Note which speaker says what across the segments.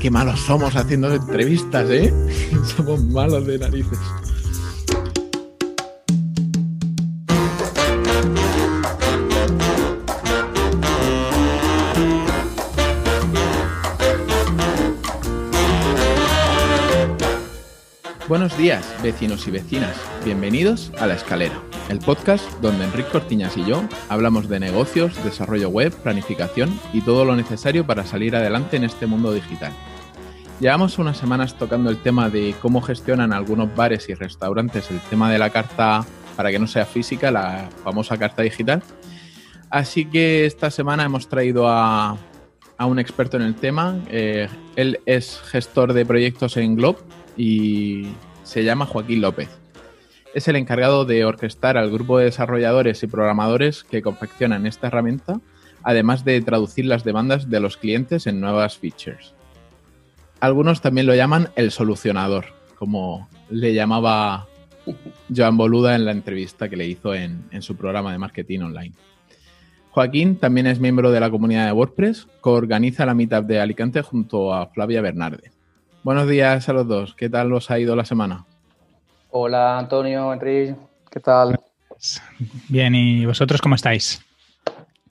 Speaker 1: Qué, malos somos haciendo entrevistas, ¿eh? somos malos de narices. Buenos días, vecinos y vecinas. Bienvenidos a La Escalera, el podcast donde Enrique Cortiñas y yo hablamos de negocios, desarrollo web, planificación y todo lo necesario para salir adelante en este mundo digital. Llevamos unas semanas tocando el tema de cómo gestionan algunos bares y restaurantes el tema de la carta para que no sea física, la famosa carta digital. Así que esta semana hemos traído a, un experto en el tema. Eh, él es gestor de proyectos en Globe y se llama Joaquín López. Es el encargado de orquestar al grupo de desarrolladores y programadores que confeccionan esta herramienta, además de traducir las demandas de los clientes en nuevas features. Algunos también lo llaman el solucionador, como le llamaba Joan Boluda en la entrevista que le hizo en, su programa de marketing online. Joaquín también es miembro de la comunidad de WordPress, coorganiza la Meetup de Alicante junto a Flavia Bernarde. Buenos días a los dos. ¿Qué tal os ha ido la semana?
Speaker 2: Hola Antonio, Enrique, ¿qué tal?
Speaker 3: Bien, ¿y vosotros cómo estáis?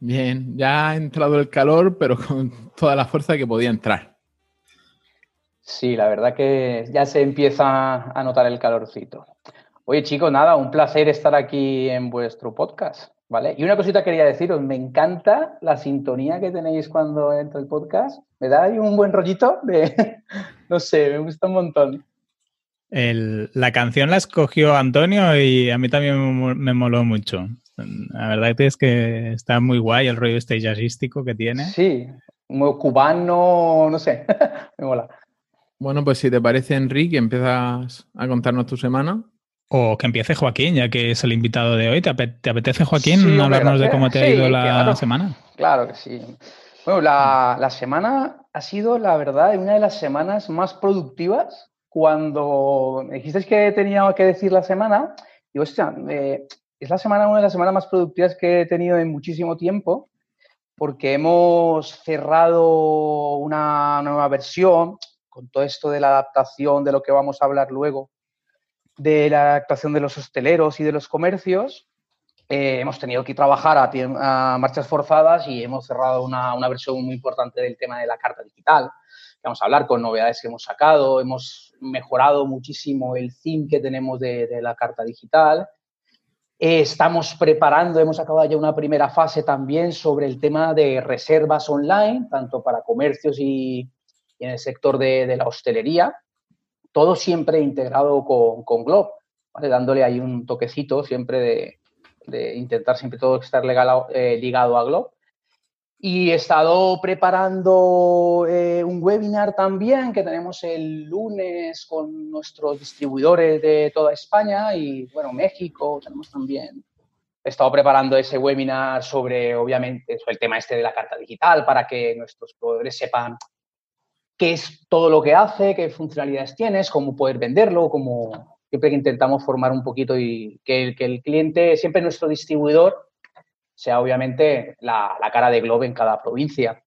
Speaker 1: Bien, ya ha entrado el calor, pero con toda la fuerza que podía entrar.
Speaker 2: Sí, la verdad que ya se empieza a notar el calorcito. Oye, chicos, nada, un placer estar aquí en vuestro podcast, ¿vale? Y una cosita quería deciros, me encanta la sintonía que tenéis cuando entra el podcast. Me da ahí un buen rollito de, no sé, me gusta un montón.
Speaker 3: La canción la escogió Antonio y a mí también me, moló mucho. La verdad es que está muy guay el rollo este jazzístico que tiene.
Speaker 2: Sí, muy cubano, no sé, me mola.
Speaker 1: Bueno, pues si te parece, Enrique, empiezas a contarnos tu semana.
Speaker 3: O que empiece Joaquín, ya que es el invitado de hoy. ¿Te, apetece, Joaquín, hablarnos de cómo te ha ido la semana?
Speaker 2: Claro que sí. Bueno, la, semana ha sido, la verdad, una de las semanas más productivas. Cuando me dijiste que tenía que decir la semana, digo, hostia, eh, es la semana, una de las semanas más productivas que he tenido en muchísimo tiempo, porque hemos cerrado una nueva versión con todo esto de la adaptación, de lo que vamos a hablar luego, de la adaptación de los hosteleros y de los comercios, eh, hemos tenido que trabajar a, marchas forzadas y hemos cerrado una, versión muy importante del tema de la carta digital. Vamos a hablar con novedades que hemos sacado, hemos mejorado muchísimo el theme que tenemos de, la carta digital. Eh, estamos preparando, hemos acabado ya una primera fase también sobre el tema de reservas online, tanto para comercios y, en el sector de, la hostelería, todo siempre integrado con, con Glob, dándole ahí un toquecito siempre de, intentar siempre todo estar eh, ligado a Glob. Y he estado preparando eh, un webinar también que tenemos el lunes con nuestros distribuidores de toda España y, bueno, México tenemos también. He estado preparando ese webinar sobre, obviamente, sobre el tema este de la carta digital para que nuestros proveedores sepan qué es todo lo que hace, qué funcionalidades tienes, cómo poder venderlo, cómo siempre que intentamos formar un poquito y que, el cliente, siempre nuestro distribuidor, sea obviamente la, cara de Globe en cada provincia.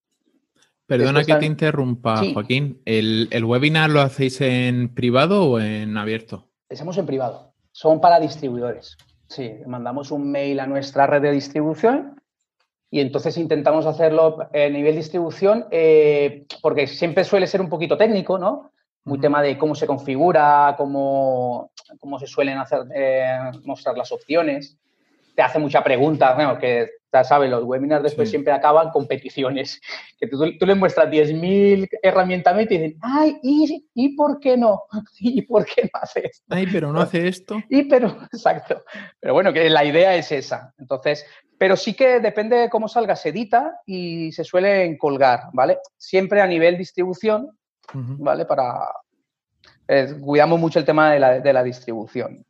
Speaker 1: Perdona que te interrumpa, Joaquín. ¿El, webinar lo hacéis en privado o en abierto?
Speaker 2: Hacemos en privado. Son para distribuidores. Sí, mandamos un mail a nuestra red de distribución y entonces intentamos hacerlo a nivel distribución, eh, porque siempre suele ser un poquito técnico, ¿no? Muy tema de cómo se configura, cómo, cómo se suelen hacer, eh, mostrar las opciones. Te hace mucha pregunta, bueno, que ya sabes, los webinars después siempre acaban con peticiones. Que tú, tú le muestras 10.000 herramientas y te dicen, ay, ¿y, ¿y por qué no? ¿Y por qué no hace esto?
Speaker 1: Ay, pero no hace esto.
Speaker 2: Y pero, exacto. Pero bueno, que la idea es esa. Entonces, pero sí que depende de cómo salga, se edita y se suele colgar, ¿vale? Siempre a nivel distribución, ¿vale? Para... Eh, cuidamos mucho el tema de la, distribución.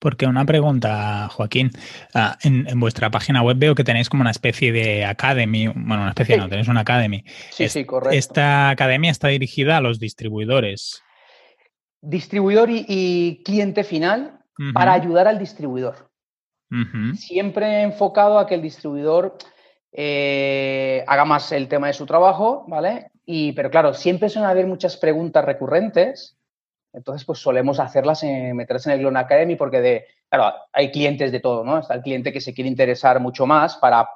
Speaker 3: Porque una pregunta, Joaquín. Ah, en, vuestra página web veo que tenéis como una especie de academy. Bueno, una especie no, tenéis una academy.
Speaker 2: Sí, sí, correcto.
Speaker 3: Esta academia está dirigida a los distribuidores.
Speaker 2: Distribuidor y, cliente final para ayudar al distribuidor. Siempre enfocado a que el distribuidor eh, haga más el tema de su trabajo, ¿vale? Y, pero claro, siempre suelen haber muchas preguntas recurrentes, entonces pues solemos hacerlas, en, meterlas en el Glon Academy porque de, claro, hay clientes de todo, ¿no? Está el cliente que se quiere interesar mucho más para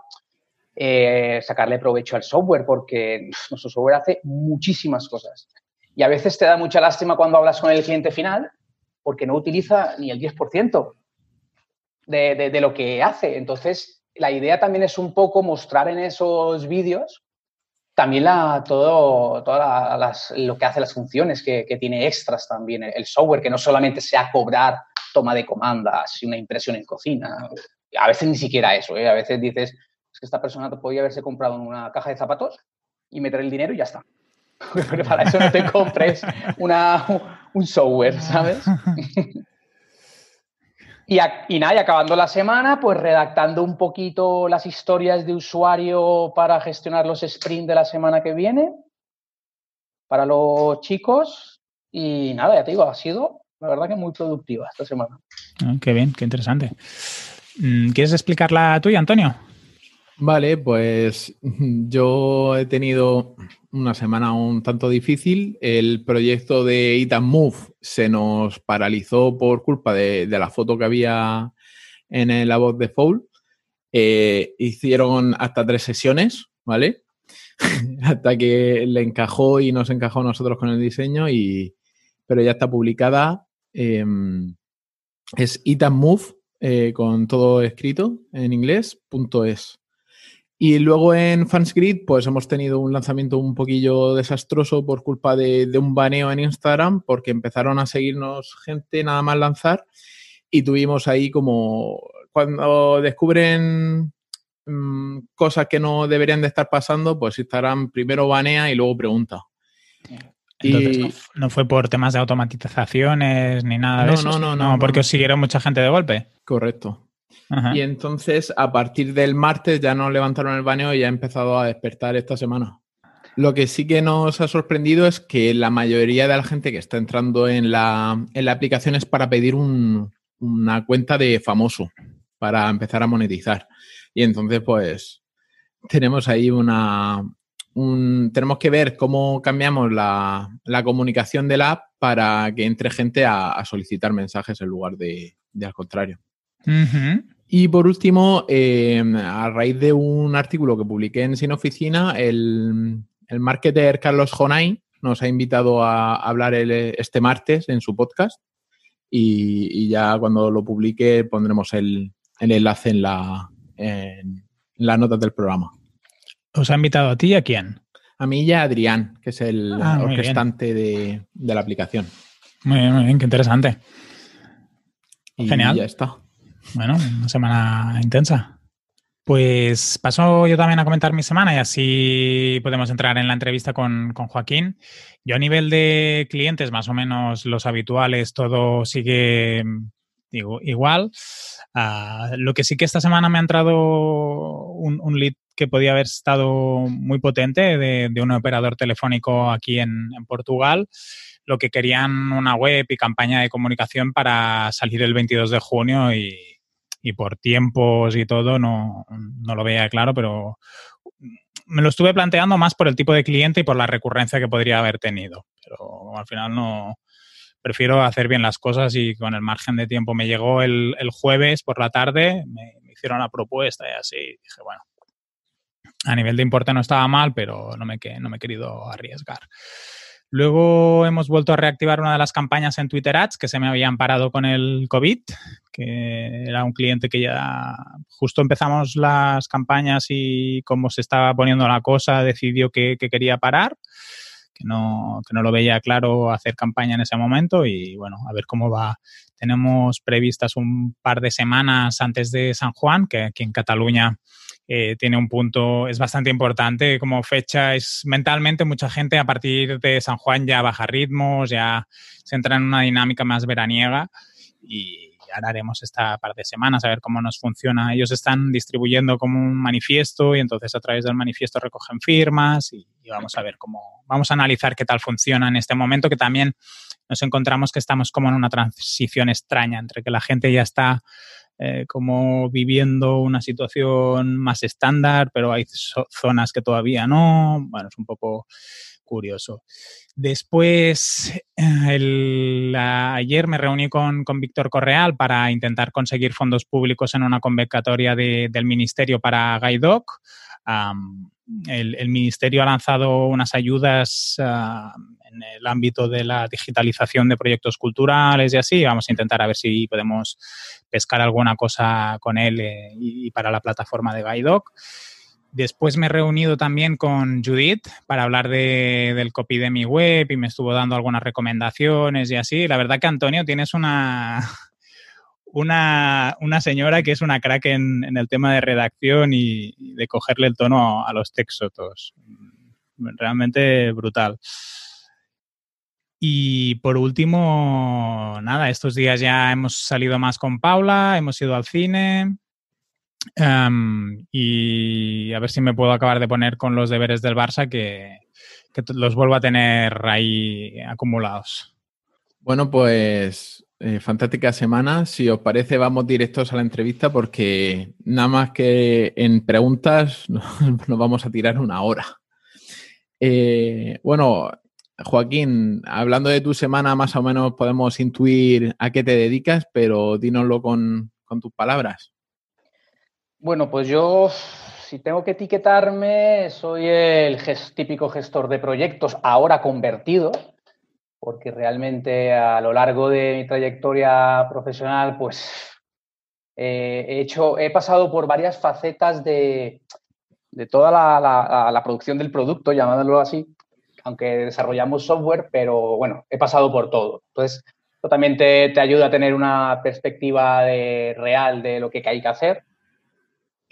Speaker 2: eh, sacarle provecho al software porque nuestro software hace muchísimas cosas. Y a veces te da mucha lástima cuando hablas con el cliente final porque no utiliza ni el 10% de, de, lo que hace. Entonces, la idea también es un poco mostrar en esos vídeos también la, todo, lo que hace las funciones, que, tiene extras también el software, que no solamente sea cobrar toma de comandas y una impresión en cocina. A veces ni siquiera eso, ¿eh? a veces dices, es que esta persona podría haberse comprado una caja de zapatos y meter el dinero y ya está. Pero para eso no te compres una, un software, ¿sabes? Y, y, nada, y acabando la semana, pues redactando un poquito las historias de usuario para gestionar los sprints de la semana que viene para los chicos. Y nada, ya te digo, ha sido la verdad que muy productiva esta semana.
Speaker 3: Ah, qué bien, qué interesante. Mm, ¿Quieres explicarla tú, Antonio?
Speaker 1: Vale, pues yo he tenido una semana un tanto difícil. El proyecto de Eat Move se nos paralizó por culpa de, la foto que había en la voz de Foul. Eh, hicieron hasta tres sesiones, ¿vale? hasta que le encajó y nos encajó a nosotros con el diseño, y, pero ya está publicada. Em, es Eat Move eh, con todo escrito en inglés, punto es. Y luego en Fansgrid, pues hemos tenido un lanzamiento un poquillo desastroso por culpa de, un baneo en Instagram, porque empezaron a seguirnos gente nada más lanzar y tuvimos ahí como cuando descubren mm, cosas que no deberían de estar pasando, pues Instagram primero banea y luego pregunta.
Speaker 3: Entonces, no, fue por temas de automatizaciones ni nada de eso. No, no, no, no, porque os siguieron mucha gente de golpe.
Speaker 1: Correcto. Y entonces, a partir del martes ya nos levantaron el baneo y ya ha empezado a despertar esta semana. Lo que sí que nos ha sorprendido es que la mayoría de la gente que está entrando en la, en la aplicación es para pedir una cuenta de famoso, para empezar a monetizar. Y entonces, pues, tenemos ahí una... tenemos que ver cómo cambiamos la, comunicación de la app para que entre gente a, solicitar mensajes en lugar de, al contrario. Y por último, em, a raíz de un artículo que publiqué en Sin Oficina, el, el marketer Carlos Jonay nos ha invitado a hablar este martes en su podcast y, ya cuando lo publique pondremos el, enlace en, la, en las notas del programa.
Speaker 3: ¿Os ha invitado a ti y a quién?
Speaker 1: A mí y a Adrián, que es el ah, orquestante de, la aplicación.
Speaker 3: Muy bien, muy bien, qué interesante.
Speaker 1: Y Genial. Ya está.
Speaker 3: Bueno, una semana intensa. Pues paso yo también a comentar mi semana y así podemos entrar en la entrevista con, Joaquín. Yo a nivel de clientes, más o menos los habituales, todo sigue igual. Ah, lo que sí que esta semana me ha entrado un, lead que podía haber estado muy potente de, un operador telefónico aquí en, en Portugal lo que querían una web y campaña de comunicación para salir el 22 de junio y, y por tiempos y todo no, no, lo veía claro, pero me lo estuve planteando más por el tipo de cliente y por la recurrencia que podría haber tenido. Pero al final no prefiero hacer bien las cosas y con el margen de tiempo me llegó el, el jueves por la tarde, me, hicieron la propuesta y así dije, bueno, a nivel de importe no estaba mal, pero no me, no me he querido arriesgar. Luego hemos vuelto a reactivar una de las campañas en Twitter Ads que se me habían parado con el COVID, que era un cliente que ya justo empezamos las campañas y como se estaba poniendo la cosa decidió que, quería parar, que no, que no lo veía claro hacer campaña en ese momento y bueno, a ver cómo va. Tenemos previstas un par de semanas antes de San Juan, que aquí en Cataluña eh, tiene un punto, es bastante importante como fecha, es mentalmente mucha gente a partir de San Juan ya baja ritmos, ya se entra en una dinámica más veraniega y ahora haremos esta par de semanas a ver cómo nos funciona. Ellos están distribuyendo como un manifiesto y entonces a través del manifiesto recogen firmas y, vamos a ver cómo, vamos a analizar qué tal funciona en este momento que también nos encontramos que estamos como en una transición extraña entre que la gente ya está eh, como viviendo una situación más estándar, pero hay zonas que todavía no. Bueno, es un poco curioso. Después, ayer me reuní con, Víctor Correal para intentar conseguir fondos públicos en una convocatoria del Ministerio para Guidoc. El, Ministerio ha lanzado unas ayudas en el ámbito de la digitalización de proyectos culturales y así. Vamos a intentar a ver si podemos pescar alguna cosa con él eh, y, para la plataforma de Guidoc. Después me he reunido también con Judith para hablar del copy de mi web y me estuvo dando algunas recomendaciones y así. La verdad que Antonio tienes una, una, señora que es una crack en, el tema de redacción y, de cogerle el tono a, los textos. Realmente brutal. Y por último, nada, estos días ya hemos salido más con Paula, hemos ido al cine, y a ver si me puedo acabar de poner con los deberes del Barça que, los vuelvo a tener ahí acumulados.
Speaker 1: Bueno, pues eh, fantástica semana. Si os parece, vamos directos a la entrevista porque nada más que en preguntas nos vamos a tirar una hora. Eh, bueno, Joaquín, hablando de tu semana, más o menos podemos intuir a qué te dedicas, pero dínoslo con tus palabras.
Speaker 2: Bueno, pues yo, si tengo que etiquetarme, soy el típico gestor de proyectos ahora convertido, porque realmente a lo largo de mi trayectoria profesional, pues eh, he, hecho, he pasado por varias facetas de, toda la, producción del producto, llamándolo así, aunque desarrollamos software, pero bueno, he pasado por todo. Entonces, también te, ayuda a tener una perspectiva real de lo que hay que hacer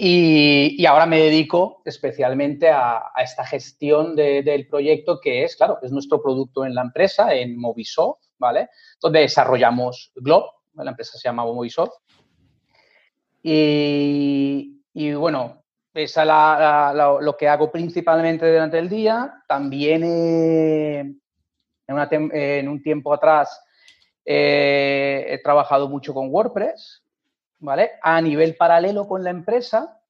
Speaker 2: y, ahora me dedico especialmente a, esta gestión del proyecto que es, claro, es nuestro producto en la empresa, en Movisoft, ¿vale? Donde desarrollamos Glob, la empresa se llama Movisoft. Y, bueno, es lo que hago principalmente durante el día. También en, un tiempo atrás he trabajado mucho con WordPress, ¿vale? A nivel paralelo con la empresa,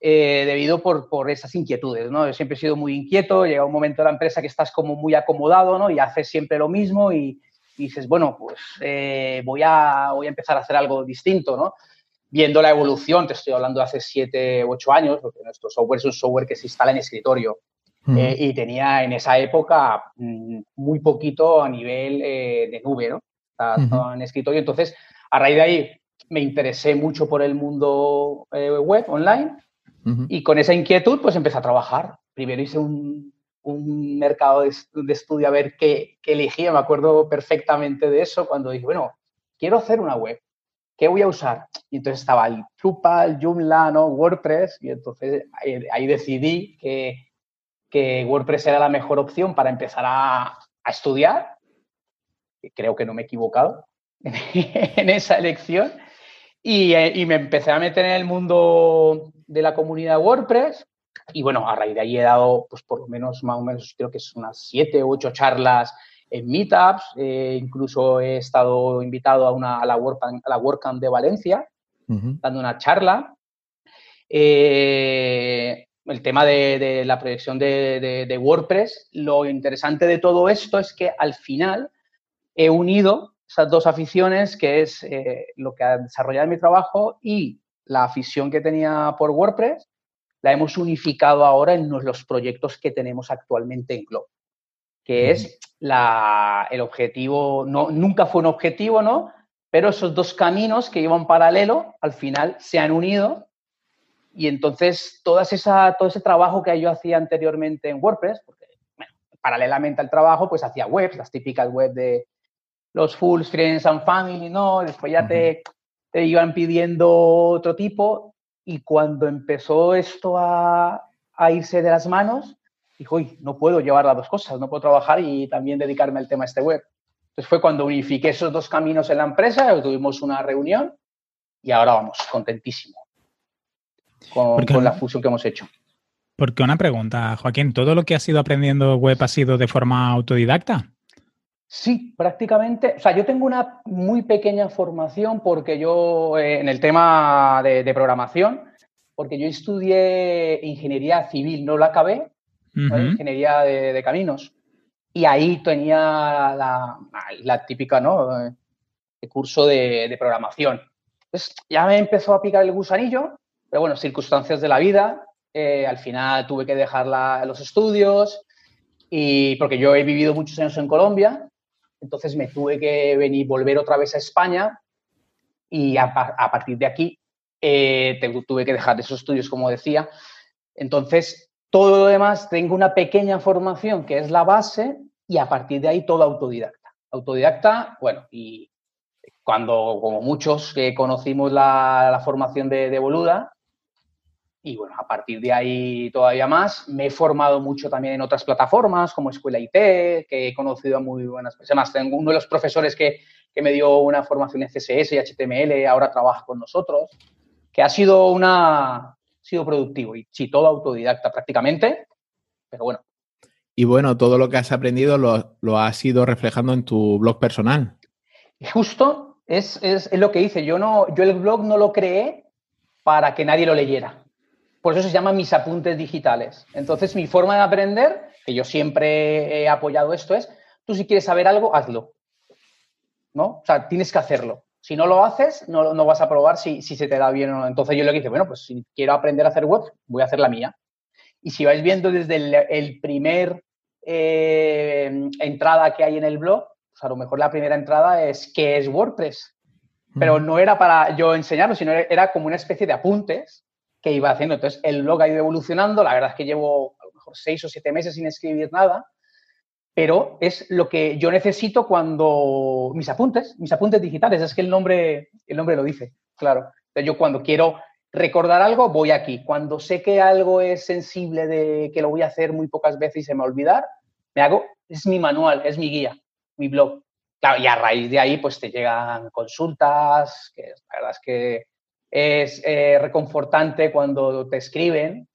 Speaker 2: eh, debido por, por, esas inquietudes, ¿no? Yo siempre he sido muy inquieto, llega un momento en la empresa que estás como muy acomodado, ¿no? Y haces siempre lo mismo y, dices, bueno, pues eh, voy, a, voy a empezar a hacer algo distinto, ¿no? Viendo la evolución, te estoy hablando de hace siete u ocho años, porque nuestro software es un software que se instala en escritorio. Eh, y tenía en esa época mm, muy poquito a nivel de nube, ¿no? Estaba, en escritorio. Entonces, a raíz de ahí, me interesé mucho por el mundo eh, web, online, y con esa inquietud pues empecé a trabajar. Primero hice un, un mercado de, estudio a ver qué, qué, elegía, me acuerdo perfectamente de eso, cuando dije, bueno, quiero hacer una web, ¿qué voy a usar? Y entonces estaba el Drupal, Joomla, ¿no? WordPress, y entonces ahí, decidí que, que, WordPress era la mejor opción para empezar a, a estudiar. Creo que no me he equivocado en esa elección. Eh, y, me empecé a meter en el mundo de la comunidad WordPress. Y bueno, a raíz de ahí he dado, pues por lo menos, más o menos, creo que es unas siete u ocho charlas en meetups. Eh, incluso he estado invitado a, una, a, la, WordCamp, a la WordCamp de Valencia, dando una charla. Eh, el tema de, la proyección de, de, WordPress, lo interesante de todo esto es que al final he unido esas dos aficiones, que es eh, lo que ha desarrollado mi trabajo y la afición que tenía por WordPress, la hemos unificado ahora en los proyectos que tenemos actualmente en Globo, que es la, el objetivo, no, nunca fue un objetivo, ¿no? Pero esos dos caminos que iban paralelo, al final se han unido y entonces toda esa, todo ese trabajo que yo hacía anteriormente en WordPress, porque paralelamente al trabajo, pues hacía webs, las típicas webs de los full friends and family, ¿no? Después ya te, te iban pidiendo otro tipo y cuando empezó esto a, a irse de las manos, dijo, uy, no puedo llevar las dos cosas, no puedo trabajar y también dedicarme al tema de este web. Entonces fue cuando unifiqué esos dos caminos en la empresa, tuvimos una reunión y ahora vamos, contentísimo con, con la fusión que hemos hecho.
Speaker 3: Porque una pregunta, Joaquín, ¿todo lo que has ido aprendiendo web ha sido de forma autodidacta?
Speaker 2: Sí, prácticamente. O sea, yo tengo una muy pequeña formación porque yo, eh, en el tema de, programación, porque yo estudié ingeniería civil, no la acabé, ingeniería de, caminos. Y ahí tenía la, típica, ¿no? El eh, curso de, programación. Entonces, ya me empezó a picar el gusanillo, pero bueno, circunstancias de la vida. Eh, al final tuve que dejar los estudios y porque yo he vivido muchos años en Colombia, entonces me tuve que venir, volver otra vez a España y a, partir de aquí eh, tuve que dejar esos estudios, como decía. Entonces, todo lo demás, tengo una pequeña formación que es la base y a partir de ahí todo autodidacta. Autodidacta, bueno, y cuando, como muchos que conocimos la, formación de, de Boluda, y bueno, a partir de ahí todavía más. Me he formado mucho también en otras plataformas como Escuela IT, que he conocido a muy buenas personas. Tengo uno de los profesores que, que, me dio una formación en CSS y HTML, ahora trabaja con nosotros, que ha sido una ha sido productivo y sí, todo autodidacta prácticamente, pero bueno.
Speaker 1: Y bueno, todo lo que has aprendido lo, lo has ido reflejando en tu blog personal.
Speaker 2: Justo es, es, es lo que hice. Yo, no, yo el blog no lo creé para que nadie lo leyera por eso se llaman mis apuntes digitales. Entonces, mi forma de aprender, que yo siempre he apoyado esto, es, tú si quieres saber algo, hazlo. ¿No? O sea, tienes que hacerlo. Si no lo haces, no, no vas a probar si, si, se te da bien o no. Entonces yo le dije, bueno, pues si quiero aprender a hacer web, voy a hacer la mía. Y si vais viendo desde el, primer eh, entrada que hay en el blog, pues a lo mejor la primera entrada es ¿qué es WordPress? Pero no era para yo enseñarlo, sino era como una especie de apuntes que iba haciendo. Entonces, el blog ha ido evolucionando. La verdad es que llevo a lo mejor seis o siete meses sin escribir nada, pero es lo que yo necesito cuando mis apuntes, mis apuntes digitales, es que el nombre, el nombre lo dice, claro. Entonces, yo cuando quiero recordar algo, voy aquí. Cuando sé que algo es sensible de que lo voy a hacer muy pocas veces y se me va a olvidar, me hago, es mi manual, es mi guía, mi blog. Claro, y a raíz de ahí, pues te llegan consultas, que la verdad es que es eh, reconfortante cuando te escriben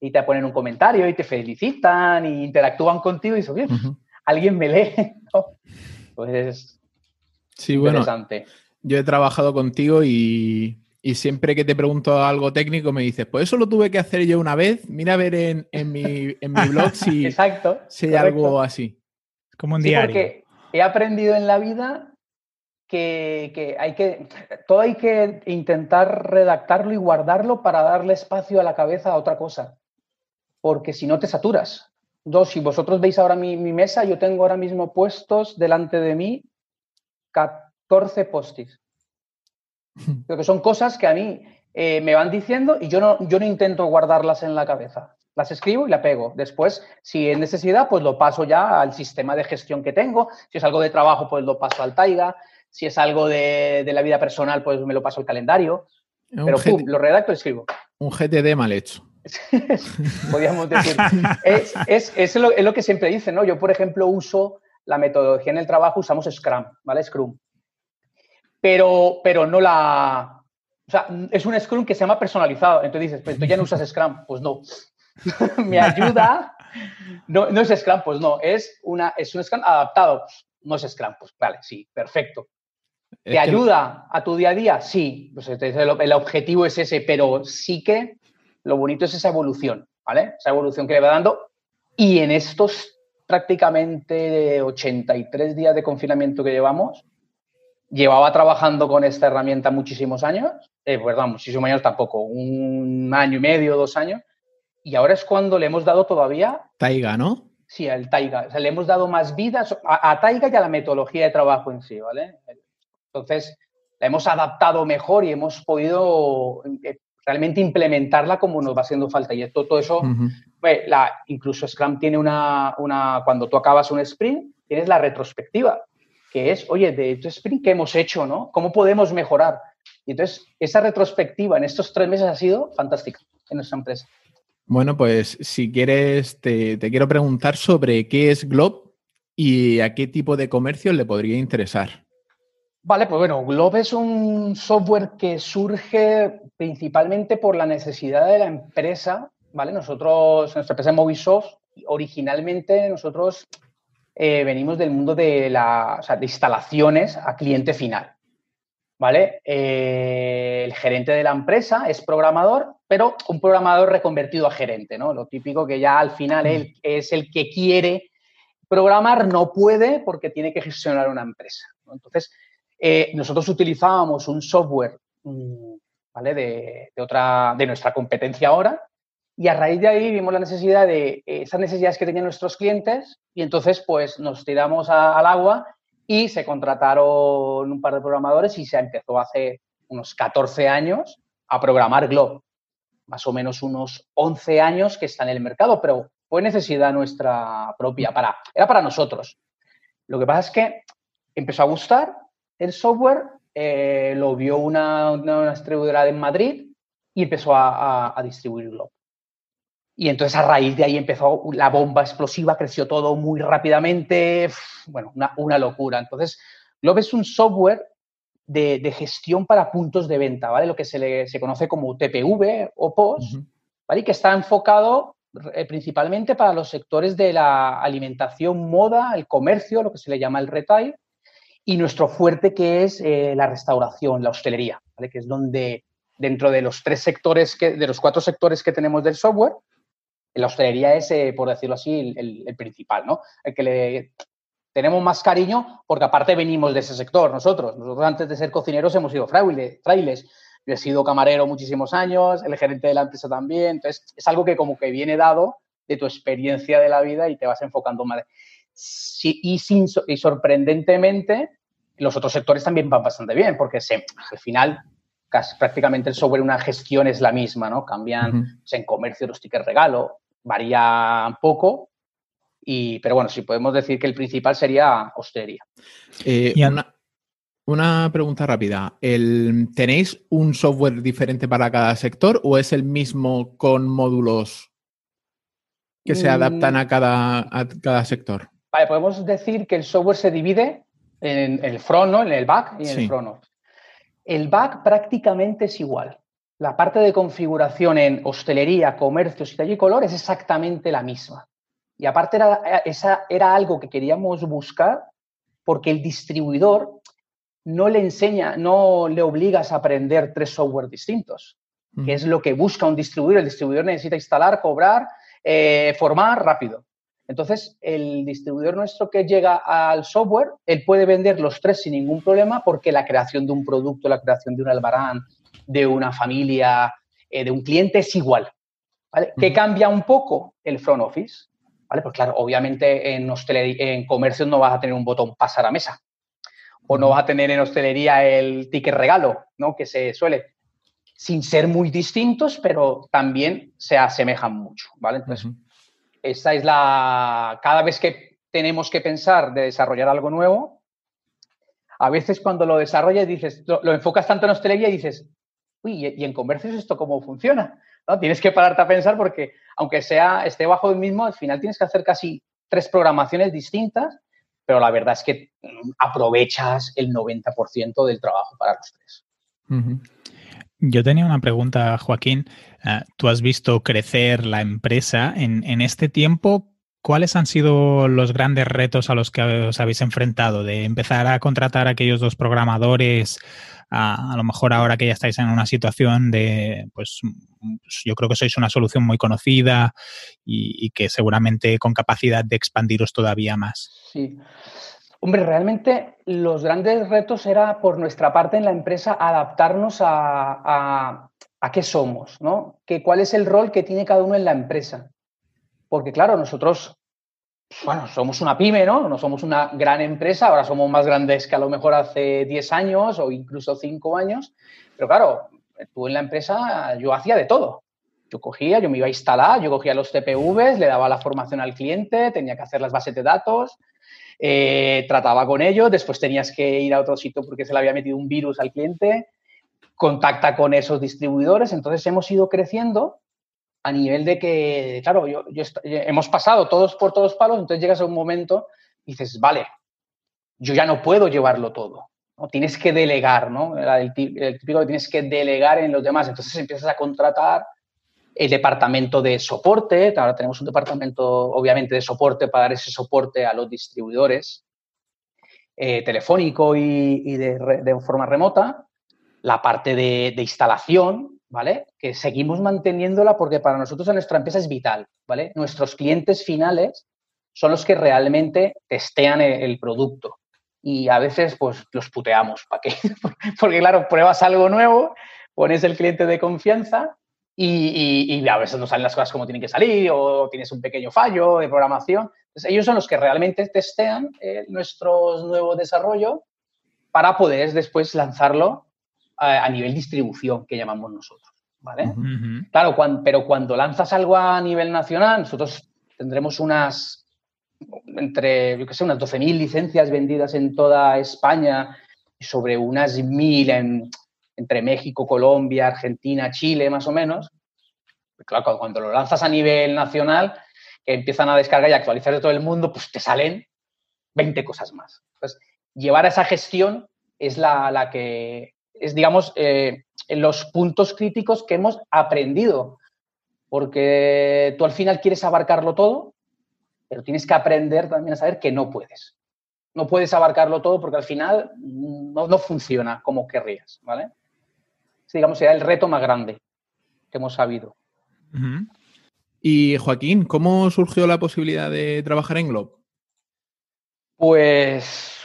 Speaker 2: y te ponen un comentario y te felicitan y interactúan contigo y dices, bien, alguien me lee. Pues
Speaker 1: sí, interesante. Bueno, yo he trabajado contigo y, siempre que te pregunto algo técnico me dices, pues eso lo tuve que hacer yo una vez, mira a ver en, mi, blog si,
Speaker 2: Exacto,
Speaker 1: si hay algo así.
Speaker 3: Como un diario.
Speaker 2: Porque he aprendido en la vida que, hay que, todo hay que intentar redactarlo y guardarlo para darle espacio a la cabeza a otra cosa, porque si no te saturas. Dos, si vosotros veis ahora mi, mesa, yo tengo ahora mismo puestos delante de mí 14 postis. Creo que son cosas que a mí eh, me van diciendo y yo no, yo no intento guardarlas en la cabeza. Las escribo y la pego. Después, si es necesidad, pues lo paso ya al sistema de gestión que tengo. Si es algo de trabajo, pues lo paso al Taiga. Si es algo de, la vida personal, pues me lo paso al calendario. Pero lo redacto y escribo.
Speaker 1: Un GTD mal hecho.
Speaker 2: Podríamos decir. es, lo, que siempre dicen, ¿no? Yo, por ejemplo, uso la metodología en el trabajo, usamos Scrum, ¿vale? Scrum. Pero, pero no la. O sea, es un Scrum que se llama personalizado. Entonces dices, pues tú ya no usas Scrum. Pues no. Me ayuda. No, no es Scrum, pues no. Es, una, es un Scrum adaptado. No es Scrum, pues vale, sí, perfecto. ¿Te ayuda a tu día a día? Sí, pues el objetivo es ese, pero sí que lo bonito es esa evolución, ¿vale? Esa evolución que le va dando. Y en estos prácticamente 83 días de confinamiento que llevamos, llevaba trabajando con esta herramienta muchísimos años, eh, perdón, muchísimos años tampoco, un año y medio, dos años, y ahora es cuando le hemos dado todavía...
Speaker 1: Taiga, ¿no?
Speaker 2: Sí, al Taiga. O sea, le hemos dado más vida a, a Taiga y a la metodología de trabajo en sí, ¿vale? Entonces, la hemos adaptado mejor y hemos podido eh, realmente implementarla como nos va haciendo falta. Y esto, todo eso, pues, la, incluso Scrum tiene una, una, cuando tú acabas un sprint, tienes la retrospectiva, que es, oye, de este sprint, ¿qué hemos hecho? ¿no? ¿Cómo podemos mejorar? Y entonces, esa retrospectiva en estos tres meses ha sido fantástica en nuestra empresa.
Speaker 1: Bueno, pues si quieres, te, te quiero preguntar sobre qué es Glob y a qué tipo de comercio le podría interesar.
Speaker 2: Vale, pues bueno, Globe es un software que surge principalmente por la necesidad de la empresa, ¿vale? Nosotros, nuestra empresa Movisoft, originalmente nosotros eh, venimos del mundo de, la, de instalaciones a cliente final. ¿Vale? Eh, el gerente de la empresa es programador, pero un programador reconvertido a gerente, ¿no? Lo típico que ya al final él es el que quiere programar, no puede porque tiene que gestionar una empresa. Entonces, eh, nosotros utilizábamos un software mm, ¿vale? de, otra, de nuestra competencia ahora y a raíz de ahí vimos la necesidad de eh, esas necesidades que tenían nuestros clientes y entonces pues nos tiramos al agua y se contrataron un par de programadores y se empezó hace unos 14 años a programar Glob. Más o menos unos 11 años que está en el mercado, pero fue necesidad nuestra propia, para, era para nosotros. Lo que pasa es que empezó a gustar el software, eh, lo vio una, una, distribuidora en Madrid y empezó a, a, distribuir Glob. Y entonces a raíz de ahí empezó la bomba explosiva, creció todo muy rápidamente, bueno, una, locura. Entonces, Glob es un software de, gestión para puntos de venta, ¿vale? Lo que se, le, se conoce como TPV o POS, ¿vale? Y que está enfocado eh, principalmente para los sectores de la alimentación, moda, el comercio, lo que se le llama el retail, y nuestro fuerte que es eh, la restauración, la hostelería, ¿vale? Que es donde dentro de los tres sectores, que, de los cuatro sectores que tenemos del software, la hostelería es, eh, por decirlo así, el, principal, ¿no? El que le tenemos más cariño porque aparte venimos de ese sector nosotros. Nosotros antes de ser cocineros hemos sido frailes. Yo he sido camarero muchísimos años, el gerente de la empresa también. Entonces, es algo que como que viene dado de tu experiencia de la vida y te vas enfocando más. Y, sin, y sorprendentemente, los otros sectores también van bastante bien porque se, al final casi, prácticamente el software, una gestión es la misma, ¿no? Cambian en comercio los tickets regalo, varía un poco, y, pero bueno, si podemos decir que el principal sería hostelería.
Speaker 1: Eh, una, pregunta rápida. ¿Tenéis un software diferente para cada sector o es el mismo con módulos que se adaptan a cada, a cada sector?
Speaker 2: Vale, podemos decir que el software se divide en, el front, ¿no? en el back y en el front. El back prácticamente es igual. La parte de configuración en hostelería, comercio, y y color es exactamente la misma. Y aparte era, esa era algo que queríamos buscar porque el distribuidor no le enseña, no le obligas a aprender tres software distintos, que es lo que busca un distribuidor. El distribuidor necesita instalar, cobrar, eh, formar rápido. Entonces, el distribuidor nuestro que llega al software, él puede vender los tres sin ningún problema porque la creación de un producto, la creación de un albarán, de una familia, eh, de un cliente es igual. ¿vale? ¿Qué cambia un poco el front office? ¿Vale? Pues claro, obviamente en, en comercio no vas a tener un botón pasar a mesa. O no vas a tener en hostelería el ticket regalo, ¿no? Que se suele. Sin ser muy distintos, pero también se asemejan mucho, ¿vale? Entonces, esa es la. Cada vez que tenemos que pensar de desarrollar algo nuevo, a veces cuando lo desarrollas dices, lo, enfocas tanto en hostelería y dices, uy, ¿y en comercio esto cómo funciona? ¿No? Tienes que pararte a pensar porque, aunque sea, esté bajo el mismo, al final tienes que hacer casi tres programaciones distintas, pero la verdad es que mm, aprovechas el 90% del trabajo para los tres.
Speaker 3: Yo tenía una pregunta, Joaquín. Eh, tú has visto crecer la empresa en, en, este tiempo. ¿Cuáles han sido los grandes retos a los que os habéis enfrentado? De empezar a contratar a aquellos dos programadores a, lo mejor ahora que ya estáis en una situación de, pues, pues yo creo que sois una solución muy conocida y, que seguramente con capacidad de expandiros todavía más.
Speaker 2: Sí. Hombre, realmente los grandes retos era por nuestra parte en la empresa adaptarnos a, a, qué somos, ¿no? Que, ¿Cuál es el rol que tiene cada uno en la empresa? Porque claro, nosotros bueno, somos una pyme, ¿no? No somos una gran empresa, ahora somos más grandes que a lo mejor hace 10 años o incluso 5 años, pero claro, tú en la empresa yo hacía de todo. Yo cogía, yo me iba a instalar, yo cogía los TPVs, le daba la formación al cliente, tenía que hacer las bases de datos, eh, trataba con ellos, después tenías que ir a otro sitio porque se le había metido un virus al cliente, contacta con esos distribuidores, entonces hemos ido creciendo a nivel de que, claro, yo, hemos pasado todos por todos palos, entonces llegas a un momento y dices, vale, yo ya no puedo llevarlo todo. ¿no? Tienes que delegar, ¿no? El, típico que tienes que delegar en los demás. Entonces empiezas a contratar el departamento de soporte, ahora tenemos un departamento obviamente de soporte para dar ese soporte a los distribuidores eh, telefónico y, de, forma remota, la parte de, instalación, ¿vale? Que seguimos manteniéndola porque para nosotros en nuestra empresa es vital, ¿vale? Nuestros clientes finales son los que realmente testean el, producto y a veces pues los puteamos, ¿para qué? porque claro, pruebas algo nuevo, pones el cliente de confianza y, a veces no salen las cosas como tienen que salir o tienes un pequeño fallo de programación. Entonces, ellos son los que realmente testean eh, nuestro nuevo desarrollo para poder después lanzarlo a, nivel distribución, que llamamos nosotros. ¿vale? Claro, pero cuando lanzas algo a nivel nacional, nosotros tendremos unas, entre, yo qué sé, unas 12.000 licencias vendidas en toda España y sobre unas 1.000 en entre México, Colombia, Argentina, Chile, más o menos. Claro, cuando lo lanzas a nivel nacional, que empiezan a descargar y actualizar de todo el mundo, pues te salen 20 cosas más. Entonces, llevar a esa gestión es la, que es, digamos, eh, los puntos críticos que hemos aprendido. Porque tú al final quieres abarcarlo todo, pero tienes que aprender también a saber que no puedes. No puedes abarcarlo todo porque al final no, no funciona como querrías, ¿vale? Digamos, será el reto más grande que hemos sabido.
Speaker 1: Y Joaquín, ¿cómo surgió la posibilidad de trabajar en Globe?
Speaker 2: Pues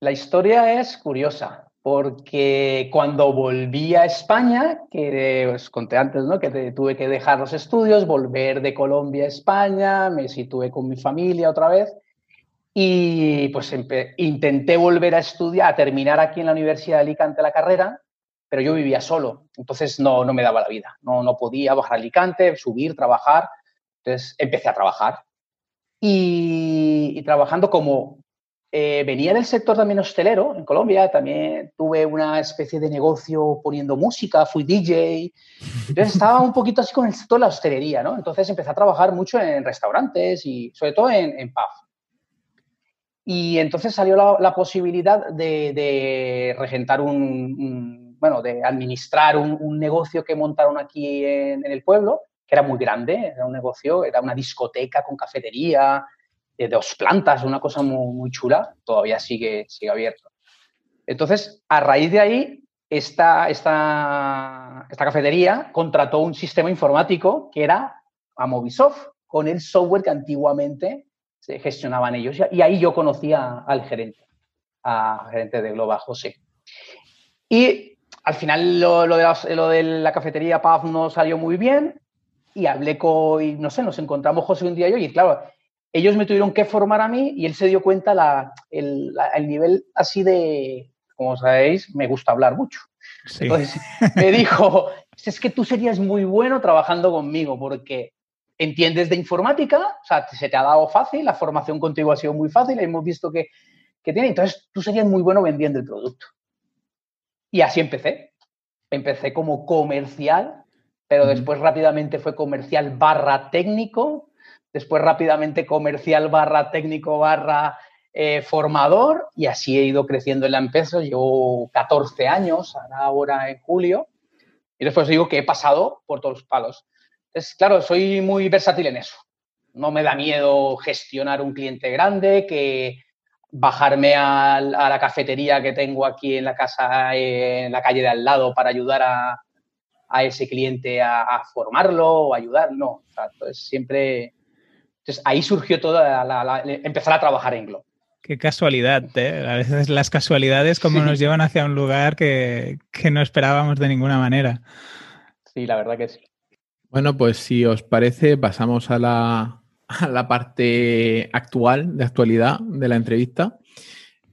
Speaker 2: la historia es curiosa, porque cuando volví a España, que os conté antes, ¿no? Que tuve que dejar los estudios, volver de Colombia a España, me situé con mi familia otra vez y pues intenté volver a estudiar, a terminar aquí en la Universidad de Alicante la carrera pero yo vivía solo, entonces no, no me daba la vida, no, no podía bajar a Alicante, subir, trabajar, entonces empecé a trabajar. Y, trabajando como eh, venía del sector también hostelero en Colombia, también tuve una especie de negocio poniendo música, fui DJ, entonces estaba un poquito así con el sector de la hostelería, ¿no? Entonces empecé a trabajar mucho en restaurantes y sobre todo en, en pub. Y entonces salió la, posibilidad de, regentar un bueno, de administrar un, negocio que montaron aquí en, el pueblo, que era muy grande, era un negocio, era una discoteca con cafetería, de dos plantas, una cosa muy, chula, todavía sigue, sigue abierto. Entonces, a raíz de ahí, esta, esta, esta cafetería contrató un sistema informático que era a Movisoft, con el software que antiguamente se gestionaban ellos. Y ahí yo conocía al gerente, al gerente de Globa, José. Y al final lo, de la, cafetería PAF no salió muy bien y hablé con, no sé, nos encontramos José un día y yo y claro, ellos me tuvieron que formar a mí y él se dio cuenta la, el, nivel así de, como sabéis, me gusta hablar mucho. Entonces me dijo, es que tú serías muy bueno trabajando conmigo porque entiendes de informática, o sea, se te ha dado fácil, la formación contigo ha sido muy fácil, hemos visto que, que tiene, entonces tú serías muy bueno vendiendo el producto. Y así empecé. Empecé como comercial, pero después rápidamente fue comercial barra técnico, después rápidamente comercial barra técnico barra eh, formador y así he ido creciendo en la empresa. Llevo 14 años, ahora en julio, y después digo que he pasado por todos los palos. Entonces, claro, soy muy versátil en eso. No me da miedo gestionar un cliente grande, que bajarme a, la cafetería que tengo aquí en la casa, en la calle de al lado, para ayudar a, ese cliente a, formarlo o ayudar. No, entonces siempre. Entonces ahí surgió todo, empezar a trabajar en Globo.
Speaker 3: Qué casualidad, ¿eh? A veces las casualidades como nos llevan hacia un lugar que, que no esperábamos de ninguna manera.
Speaker 2: Sí, la verdad que sí.
Speaker 1: Bueno, pues si os parece, pasamos a la, a la parte actual, de actualidad de la entrevista.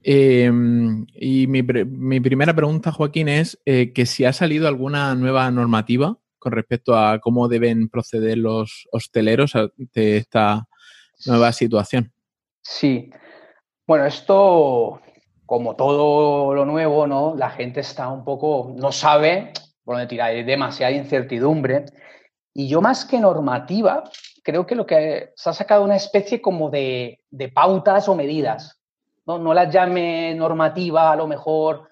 Speaker 1: Em, y mi, primera pregunta, Joaquín, es eh, que si ha salido alguna nueva normativa con respecto a cómo deben proceder los hosteleros de esta nueva situación.
Speaker 2: Sí. Bueno, esto, como todo lo nuevo, ¿no? La gente está un poco, no sabe por dónde tirar, hay demasiada incertidumbre. Y yo más que normativa, creo que lo que se ha sacado una especie como de, pautas o medidas. ¿no? no las llame normativa, a lo mejor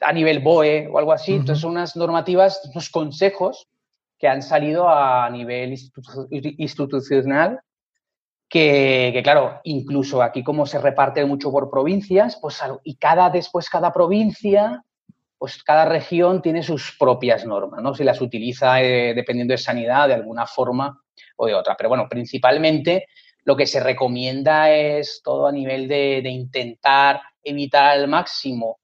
Speaker 2: a nivel BOE o algo así. Entonces, son unas normativas, unos consejos que han salido a nivel institucional, que, claro, incluso aquí como se reparte mucho por provincias, pues y cada después cada provincia, pues cada región tiene sus propias normas, ¿no? Si las utiliza eh, dependiendo de sanidad de alguna forma o de otra. Pero bueno, principalmente lo que se recomienda es todo a nivel de, intentar evitar al máximo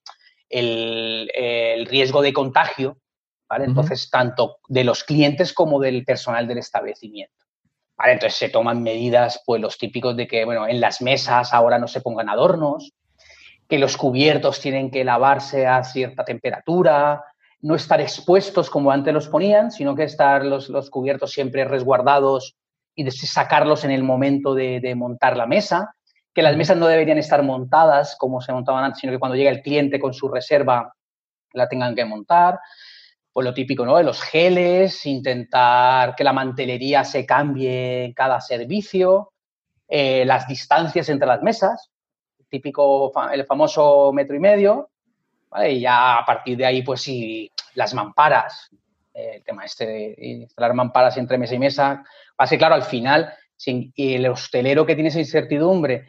Speaker 2: el, riesgo de contagio, ¿vale? Entonces, tanto de los clientes como del personal del establecimiento. ¿Vale? Entonces se toman medidas, pues los típicos de que, bueno, en las mesas ahora no se pongan adornos, que los cubiertos tienen que lavarse a cierta temperatura, no estar expuestos como antes los ponían, sino que estar los, los cubiertos siempre resguardados y sacarlos en el momento de, montar la mesa, que las mesas no deberían estar montadas como se montaban antes, sino que cuando llega el cliente con su reserva la tengan que montar. Pues lo típico, ¿no? De los geles, intentar que la mantelería se cambie en cada servicio, eh, las distancias entre las mesas, típico, el famoso metro y medio, y ya a partir de ahí, pues sí, las mamparas, el tema este de instalar mamparas entre mesa y mesa, Así, claro, al final, si el hostelero que tiene esa incertidumbre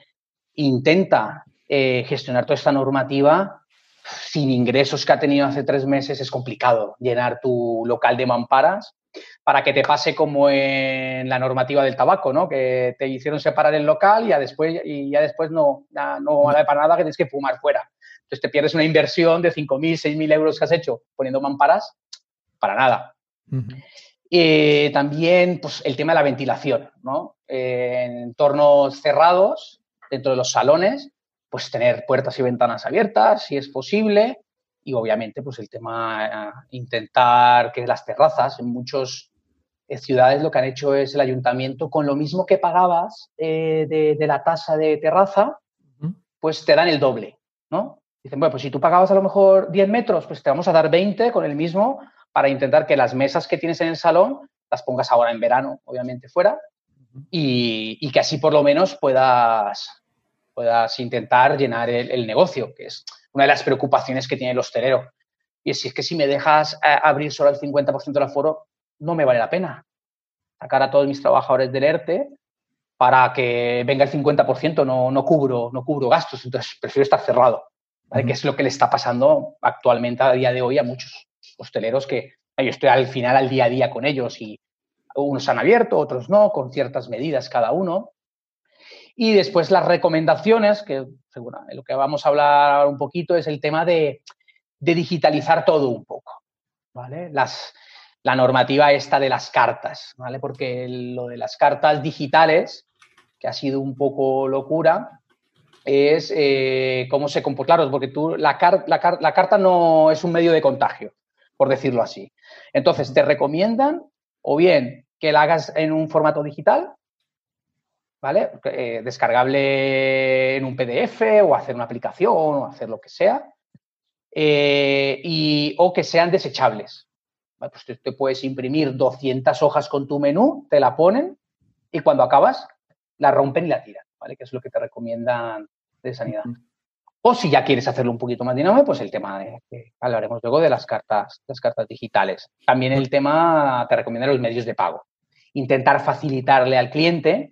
Speaker 2: intenta eh, gestionar toda esta normativa, sin ingresos que ha tenido hace tres meses, es complicado llenar tu local de mamparas para que te pase como en la normativa del tabaco, ¿no? Que te hicieron separar el local y ya después, y ya después no, no vale para nada que tienes que fumar fuera. Entonces te pierdes una inversión de 5.000, 6.000 euros que has hecho poniendo mamparas para nada. Eh, también pues, el tema de la ventilación, ¿no? en entornos cerrados, dentro de los salones, pues tener puertas y ventanas abiertas, si es posible, y obviamente pues el tema, eh, intentar que las terrazas, en muchas eh, ciudades lo que han hecho es el ayuntamiento, con lo mismo que pagabas de, la tasa de terraza, pues te dan el doble, ¿no? Dicen, bueno, pues si tú pagabas a lo mejor 10 metros, pues te vamos a dar 20 con el mismo para intentar que las mesas que tienes en el salón las pongas ahora en verano, obviamente fuera, y, que así por lo menos puedas, puedas intentar llenar el, negocio, que es una de las preocupaciones que tiene el hostelero. Y es, es que si me dejas eh, abrir solo el 50% del aforo, no me vale la pena. Sacar a todos mis trabajadores del ERTE para que venga el 50%, no, no, cubro, no cubro gastos, entonces prefiero estar cerrado, ¿vale? que es lo que le está pasando actualmente a día de hoy a muchos hosteleros que yo estoy al final al día a día con ellos y unos han abierto, otros no, con ciertas medidas cada uno. Y después las recomendaciones, que seguro, lo que vamos a hablar un poquito es el tema de, digitalizar todo un poco, ¿vale? Las, la normativa esta de las cartas, ¿vale? Porque lo de las cartas digitales, que ha sido un poco locura, es eh, cómo se comporta. Claro, porque tú, la, la, la, carta no es un medio de contagio por decirlo así. Entonces, te recomiendan o bien que la hagas en un formato digital, ¿vale? Eh, descargable en un PDF o hacer una aplicación o hacer lo que sea, eh, y, o que sean desechables. Pues te, puedes imprimir 200 hojas con tu menú, te la ponen y cuando acabas la rompen y la tiran, ¿vale? Que es lo que te recomiendan de sanidad. O si ya quieres hacerlo un poquito más dinámico, pues el tema de, que hablaremos luego de las cartas, las cartas digitales. También el tema, te recomiendo los medios de pago. Intentar facilitarle al cliente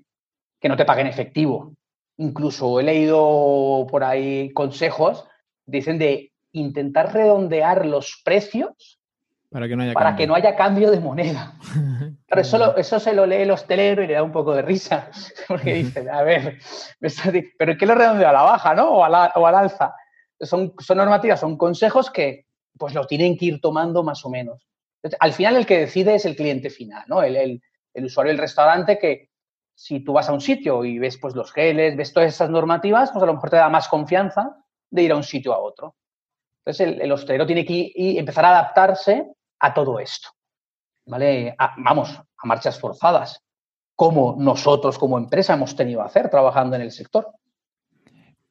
Speaker 2: que no te pague en efectivo. Incluso he leído por ahí consejos, dicen de intentar redondear los precios
Speaker 1: para que no haya,
Speaker 2: para
Speaker 1: cambio.
Speaker 2: Que no haya cambio de moneda. Pero eso, eso se lo lee el hostelero y le da un poco de risa, porque dice, a ver, pero ¿qué lo redondeo a la baja, no? O, al alza. Son, son normativas, son consejos que pues lo tienen que ir tomando más o menos. al final el que decide es el cliente final, ¿no? El, el, el, usuario del restaurante que si tú vas a un sitio y ves pues los geles, ves todas esas normativas, pues a lo mejor te da más confianza de ir a un sitio a otro. Entonces el, el hostelero tiene que empezar a adaptarse a todo esto. ¿Vale? vamos, a marchas forzadas, como nosotros como empresa hemos tenido que hacer trabajando en el sector.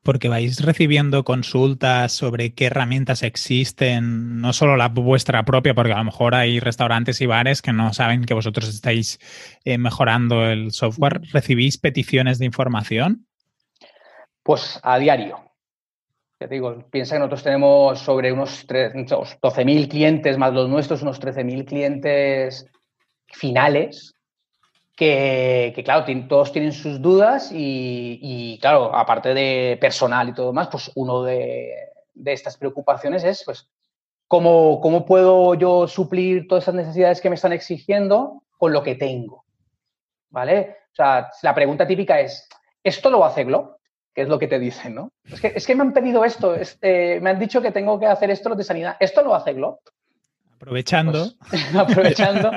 Speaker 3: Porque vais recibiendo consultas sobre qué herramientas existen, no solo la vuestra propia, porque a lo mejor hay restaurantes y bares que no saben que vosotros estáis eh, mejorando el software. ¿Recibís peticiones de información?
Speaker 2: Pues a diario digo, piensa que nosotros tenemos sobre unos 12.000 clientes, más los nuestros, unos 13.000 clientes finales que, claro, todos tienen sus dudas y, claro, aparte de personal y todo más, pues uno de, estas preocupaciones es, pues, ¿cómo, ¿cómo puedo yo suplir todas esas necesidades que me están exigiendo con lo que tengo? ¿Vale? O sea, la pregunta típica es, ¿esto lo hace Glob? Que es lo que te dicen, ¿no? Es que, es que me han pedido esto, este, me han dicho que tengo que hacer esto de sanidad. ¿Esto lo hace Glob?
Speaker 3: Aprovechando.
Speaker 2: Pues, aprovechando.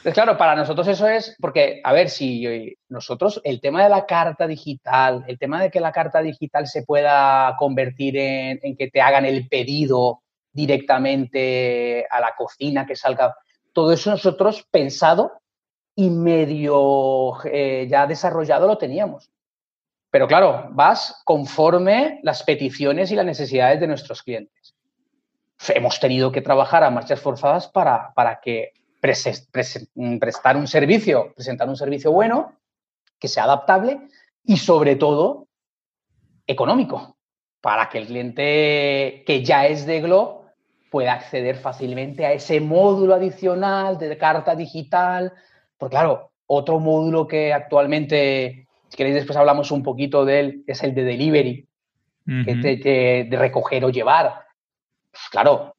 Speaker 2: Entonces, claro, para nosotros eso es, porque, a ver, si nosotros, el tema de la carta digital, el tema de que la carta digital se pueda convertir en, que te hagan el pedido directamente a la cocina, que salga, todo eso nosotros pensado y medio eh, ya desarrollado lo teníamos. Pero claro, vas conforme las peticiones y las necesidades de nuestros clientes. Hemos tenido que trabajar a marchas forzadas para, para que Mm, prestar un servicio, presentar un servicio bueno, que sea adaptable y sobre todo económico, para que el cliente que ya es de Glo pueda acceder fácilmente a ese módulo adicional de carta digital. Porque claro, otro módulo que actualmente, si queréis después hablamos un poquito de él, es el de delivery, de recoger o llevar. Pues claro,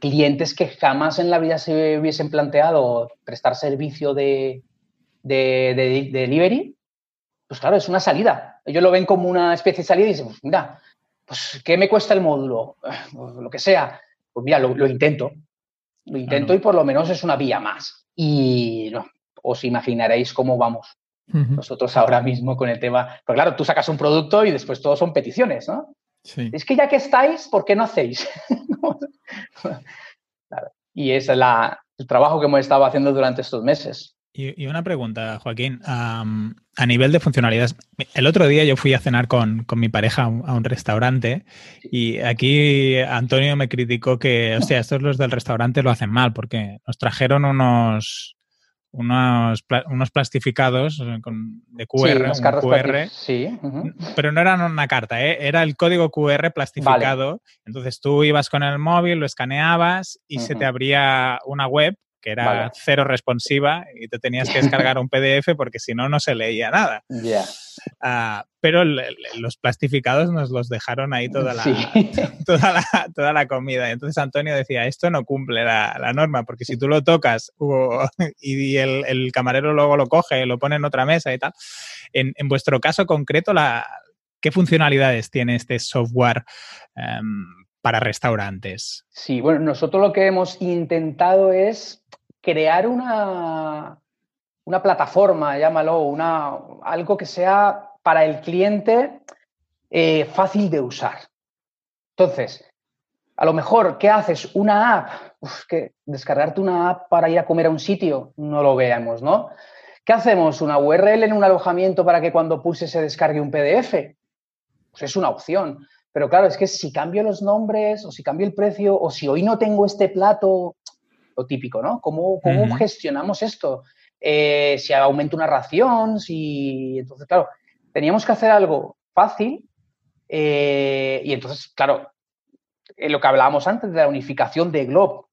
Speaker 2: clientes que jamás en la vida se hubiesen planteado prestar servicio de, delivery, pues claro, es una salida. Ellos lo ven como una especie de salida y dicen, pues mira, pues ¿qué me cuesta el módulo? Pues lo que sea. Pues mira, lo, intento. Lo intento y por lo menos es una vía más. Y no, os imaginaréis cómo vamos nosotros ahora mismo con el tema. Pero claro, tú sacas un producto y después todos son peticiones, ¿no? Es que ya que estáis, ¿por qué no hacéis? Y es el trabajo que hemos estado haciendo durante estos meses.
Speaker 3: Y, una pregunta, Joaquín. a nivel de funcionalidades, el otro día yo fui a cenar con, mi pareja a un, restaurante y aquí Antonio me criticó que, hostia, estos los del restaurante lo hacen mal porque nos trajeron unos, unos, unos plastificados eh, de QR, QR
Speaker 2: sí,
Speaker 3: pero no eran una carta, ¿eh? era el código QR plastificado. Entonces tú ibas con el móvil, lo escaneabas y se te abría una web que era cero responsiva y te tenías que descargar un PDF porque si no, no se leía nada.
Speaker 2: Ah,
Speaker 3: pero los plastificados nos los dejaron ahí toda la, toda la, toda la comida. Entonces Antonio decía, esto no cumple la, norma, porque si tú lo tocas y el, camarero luego lo coge, lo pone en otra mesa y tal. En, vuestro caso concreto, la, ¿qué funcionalidades tiene este software em, para restaurantes?
Speaker 2: Sí, bueno, nosotros lo que hemos intentado es crear una, una plataforma, llámalo, una, algo que sea para el cliente eh, fácil de usar. Entonces, a lo mejor, ¿qué haces? Una app. que descargarte una app para ir a comer a un sitio, no lo veamos, ¿no? ¿Qué hacemos? ¿Una URL en un alojamiento para que cuando puse se descargue un PDF? Pues es una opción. Pero claro, es que si cambio los nombres o si cambio el precio o si hoy no tengo este plato, lo típico, ¿no? ¿Cómo, cómo gestionamos esto? Eh, si aumento una ración, si... Entonces, claro, teníamos que hacer algo fácil eh, y entonces, claro, en lo que hablábamos antes de la unificación de Glob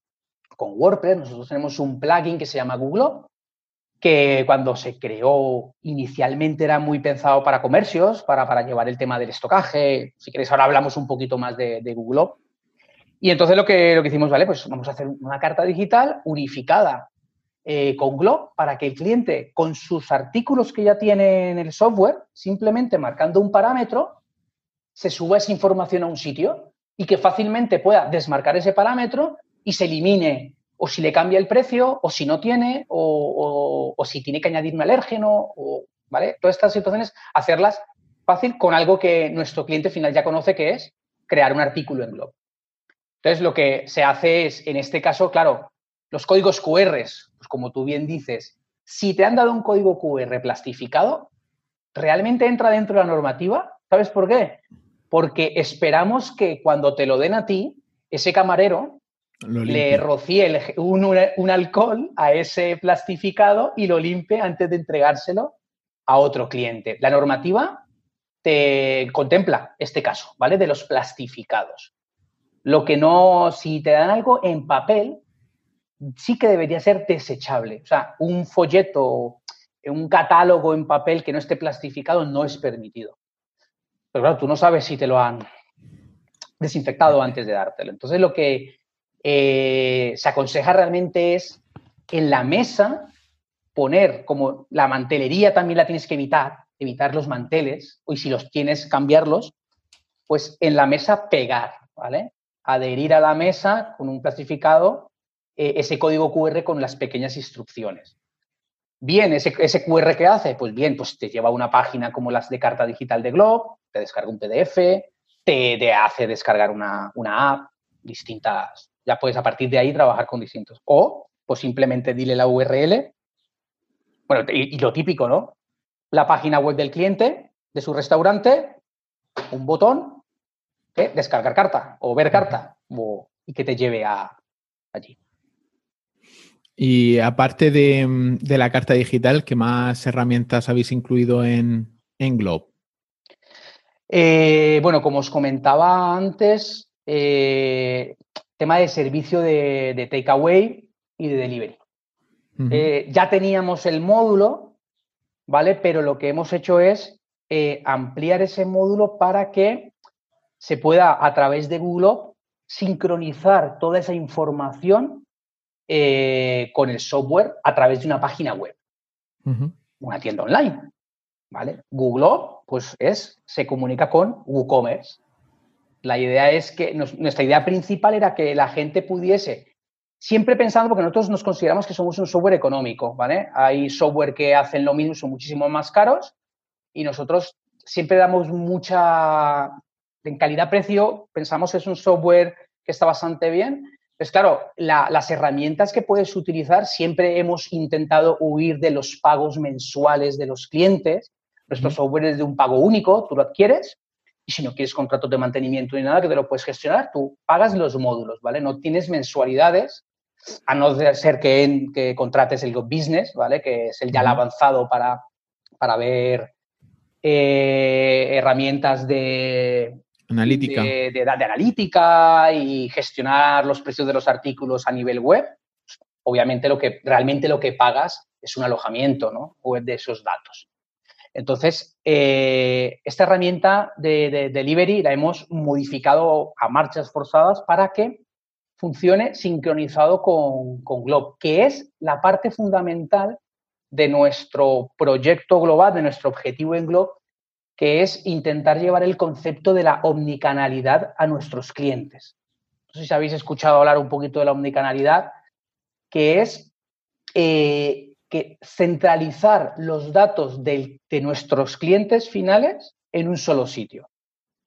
Speaker 2: con WordPress, nosotros tenemos un plugin que se llama Google, que cuando se creó inicialmente era muy pensado para comercios, para, para llevar el tema del estocaje. Si queréis, ahora hablamos un poquito más de, de Google. Y entonces lo que, lo que hicimos, vale, pues vamos a hacer una carta digital unificada eh, con Glob para que el cliente, con sus artículos que ya tiene en el software, simplemente marcando un parámetro, se suba esa información a un sitio y que fácilmente pueda desmarcar ese parámetro y se elimine o si le cambia el precio, o si no tiene, o, o si tiene que añadir un alérgeno, o, ¿vale? Todas estas situaciones, hacerlas fácil con algo que nuestro cliente final ya conoce que es crear un artículo en Glob. Entonces, lo que se hace es, en este caso, claro, los códigos QR, pues como tú bien dices, si te han dado un código QR plastificado, ¿realmente entra dentro de la normativa? ¿Sabes por qué? Porque esperamos que cuando te lo den a ti, ese camarero le rocíe un, alcohol a ese plastificado y lo limpie antes de entregárselo a otro cliente. La normativa te contempla este caso, ¿vale? De los plastificados. Lo que no, si te dan algo en papel, sí que debería ser desechable. O sea, un folleto, un catálogo en papel que no esté plastificado no es permitido. Pero claro, tú no sabes si te lo han desinfectado antes de dártelo. Entonces, lo que eh, se aconseja realmente es en la mesa poner como la mantelería también la tienes que evitar, evitar los manteles, y si los tienes, cambiarlos, pues en la mesa pegar, ¿vale? Adherir a la mesa con un plastificado eh, ese código QR con las pequeñas instrucciones. Bien, ese, ese, QR que hace, pues bien, pues te lleva a una página como las de carta digital de Globo, te descarga un PDF, te, te hace descargar una, una app, distintas, ya puedes a partir de ahí trabajar con distintos. O, pues simplemente dile la URL, bueno, y, lo típico, ¿no? La página web del cliente, de su restaurante, un botón, ¿eh? descargar carta o ver carta, y que te lleve a allí.
Speaker 1: Y aparte de, la carta digital, ¿qué más herramientas habéis incluido en, en Globe?
Speaker 2: Eh, bueno, como os comentaba antes, eh, tema de servicio de, takeaway y de delivery. Eh, ya teníamos el módulo, ¿vale? Pero lo que hemos hecho es ampliar ese módulo para que se pueda, a través de Google, sincronizar toda esa información eh, con el software a través de una página web, una tienda online. ¿vale? Google, pues es, se comunica con WooCommerce. La idea es que nuestra idea principal era que la gente pudiese, siempre pensando, porque nosotros nos consideramos que somos un software económico, ¿vale? Hay software que hacen lo mismo, son muchísimo más caros, y nosotros siempre damos mucha, en calidad-precio, pensamos que es un software que está bastante bien, pues claro, las herramientas que puedes utilizar, siempre hemos intentado huir de los pagos mensuales de los clientes. Nuestro software es de un pago único, tú lo adquieres y si no quieres contratos de mantenimiento ni nada, que te lo puedes gestionar, tú pagas los módulos, ¿vale? No tienes mensualidades, a no ser que, que contrates el Go Business, ¿vale? Que es el ya avanzado para, para ver eh, herramientas de,
Speaker 1: Analítica.
Speaker 2: De, de, analítica y gestionar los precios de los artículos a nivel web. Obviamente lo que realmente lo que pagas es un alojamiento ¿no? web de esos datos. Entonces, eh, esta herramienta de, delivery la hemos modificado a marchas forzadas para que funcione sincronizado con, con Glob, que es la parte fundamental de nuestro proyecto global, de nuestro objetivo en Glob, que es intentar llevar el concepto de la omnicanalidad a nuestros clientes. No sé si habéis escuchado hablar un poquito de la omnicanalidad, que es eh, que centralizar los datos de, de nuestros clientes finales en un solo sitio.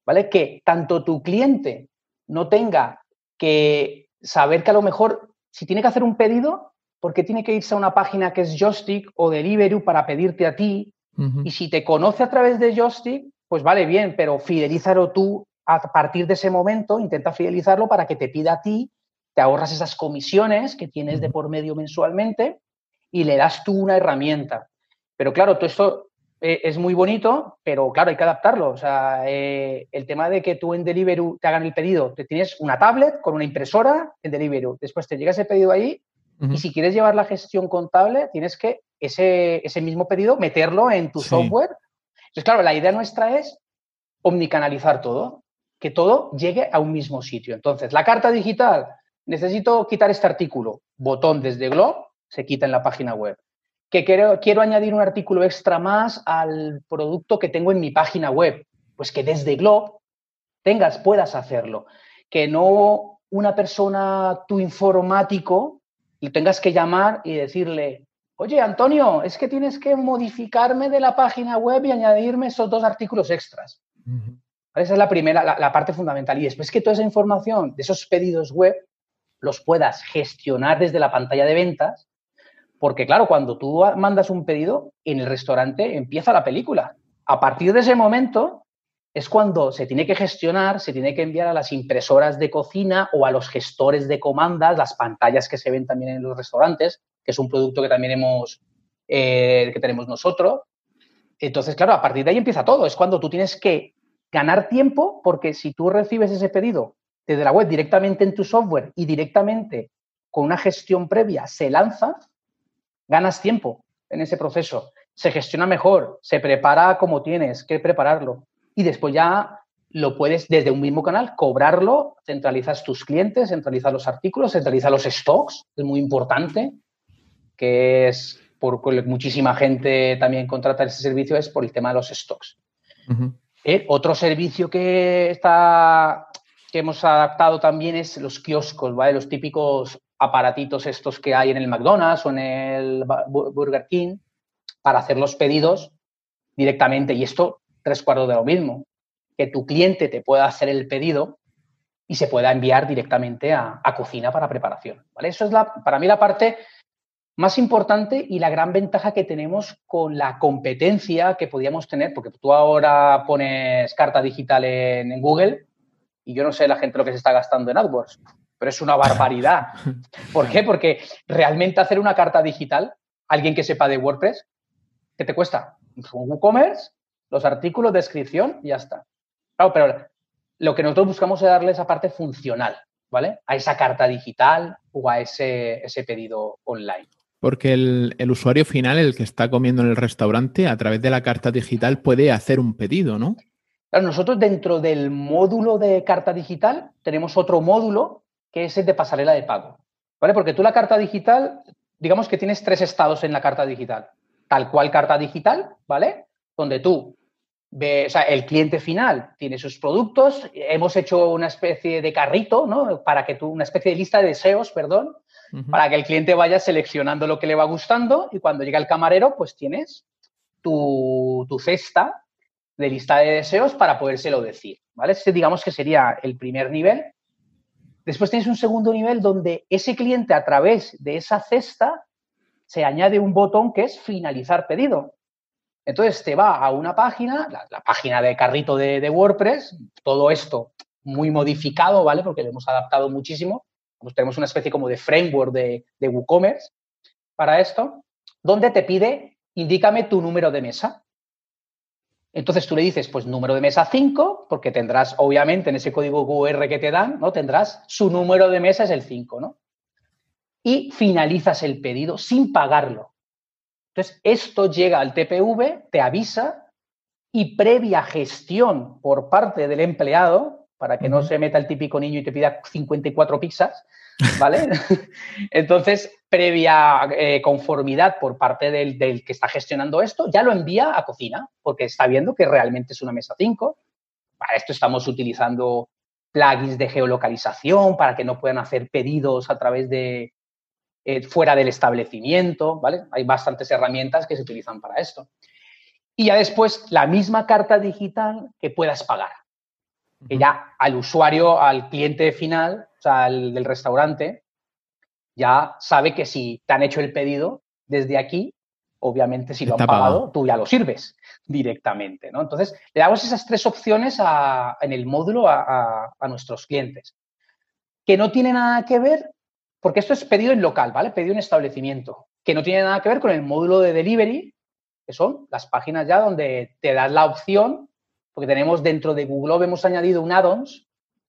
Speaker 2: ¿Vale? Que tanto tu cliente no tenga que saber que a lo mejor si tiene que hacer un pedido, porque tiene que irse a una página que es Joystick o Deliveroo para pedirte a ti y si te conoce a través de Joystick, pues vale bien, pero fidelízalo tú a partir de ese momento, intenta fidelizarlo para que te pida a ti, te ahorras esas comisiones que tienes de por medio mensualmente y le das tú una herramienta. Pero claro, todo esto eh, es muy bonito, pero claro, hay que adaptarlo. O sea, eh, el tema de que tú en Deliveroo te hagan el pedido, te tienes una tablet con una impresora en Deliveroo, después te llega ese pedido ahí y si quieres llevar la gestión contable, tienes que ese, ese mismo pedido meterlo en tu software. Entonces, claro, la idea nuestra es omnicanalizar todo, que todo llegue a un mismo sitio. Entonces, la carta digital, necesito quitar este artículo, botón desde Glob, se quita en la página web. Que quiero, quiero añadir un artículo extra más al producto que tengo en mi página web, pues que desde Glob tengas, puedas hacerlo. Que no una persona, tu informático, y tengas que llamar y decirle, oye, Antonio, es que tienes que modificarme de la página web y añadirme esos dos artículos extras. Esa es la primera, la, parte fundamental. Y después que toda esa información de esos pedidos web los puedas gestionar desde la pantalla de ventas, porque claro, cuando tú mandas un pedido, en el restaurante empieza la película. A partir de ese momento, es cuando se tiene que gestionar, se tiene que enviar a las impresoras de cocina o a los gestores de comandas, las pantallas que se ven también en los restaurantes, que es un producto que también hemos, eh, que tenemos nosotros. Entonces, claro, a partir de ahí empieza todo. Es cuando tú tienes que ganar tiempo, porque si tú recibes ese pedido desde la web directamente en tu software y directamente con una gestión previa se lanza, ganas tiempo en ese proceso, se gestiona mejor, se prepara como tienes que prepararlo y después ya lo puedes desde un mismo canal cobrarlo, centralizas tus clientes, centralizas los artículos, centralizas los stocks, es muy importante, que es por muchísima gente también contrata ese servicio es por el tema de los stocks. Eh, otro servicio que está que hemos adaptado también es los kioscos, ¿vale? Los típicos aparatitos estos que hay en el McDonald's o en el Burger King para hacer los pedidos directamente. Y esto, tres cuartos de lo mismo, que tu cliente te pueda hacer el pedido y se pueda enviar directamente a, cocina para preparación. ¿vale? Eso es la, para mí la parte más importante y la gran ventaja que tenemos con la competencia que podíamos tener, porque tú ahora pones carta digital en, Google y yo no sé la gente lo que se está gastando en AdWords, pero es una barbaridad. ¿Por qué? Porque realmente hacer una carta digital, alguien que sepa de WordPress, ¿qué te cuesta? Un WooCommerce, los artículos, descripción y ya está. Claro, pero lo que nosotros buscamos es darle esa parte funcional, ¿vale? A esa carta digital o a ese, ese pedido online.
Speaker 1: Porque el, usuario final, el que está comiendo en el restaurante, a través de la carta digital puede hacer un pedido, ¿no?
Speaker 2: Claro, nosotros dentro del módulo de carta digital tenemos otro módulo que es el de pasarela de pago, ¿vale? Porque tú la carta digital, digamos que tienes tres estados en la carta digital. Tal cual carta digital, ¿vale? Donde tú ve, o sea, el cliente final tiene sus productos, hemos hecho una especie de carrito, ¿no? Para que tú, una especie de lista de deseos, perdón, para que el cliente vaya seleccionando lo que le va gustando y cuando llega el camarero, pues tienes tu, cesta de lista de deseos para podérselo decir, ¿vale? Este digamos que sería el primer nivel. Después tienes un segundo nivel donde ese cliente a través de esa cesta se añade un botón que es finalizar pedido. Entonces te va a una página, la, página de carrito de, de, WordPress, todo esto muy modificado, ¿vale? Porque lo hemos adaptado muchísimo tenemos una especie como de framework de, de WooCommerce para esto, donde te pide, indícame tu número de mesa. Entonces tú le dices, pues número de mesa 5, porque tendrás, obviamente, en ese código QR que te dan, ¿no? Tendrás su número de mesa es el 5, ¿no? Y finalizas el pedido sin pagarlo. Entonces, esto llega al TPV, te avisa y previa gestión por parte del empleado, para que no se meta el típico niño y te pida 54 pizzas, ¿vale? Entonces, previa eh, conformidad por parte del, que está gestionando esto, ya lo envía a cocina, porque está viendo que realmente es una mesa 5. Para esto estamos utilizando plugins de geolocalización para que no puedan hacer pedidos a través de eh, fuera del establecimiento, ¿vale? Hay bastantes herramientas que se utilizan para esto. Y ya después la misma carta digital que puedas pagar que ya al usuario, al cliente final, o sea, al del restaurante, ya sabe que si te han hecho el pedido desde aquí, obviamente si lo han pagado, tú ya lo sirves directamente, ¿no? Entonces, le damos esas tres opciones en el módulo a, a, nuestros clientes, que no tiene nada que ver, porque esto es pedido en local, ¿vale? Pedido en establecimiento, que no tiene nada que ver con el módulo de delivery, que son las páginas ya donde te das la opción porque tenemos dentro de Google hemos añadido un add-ons,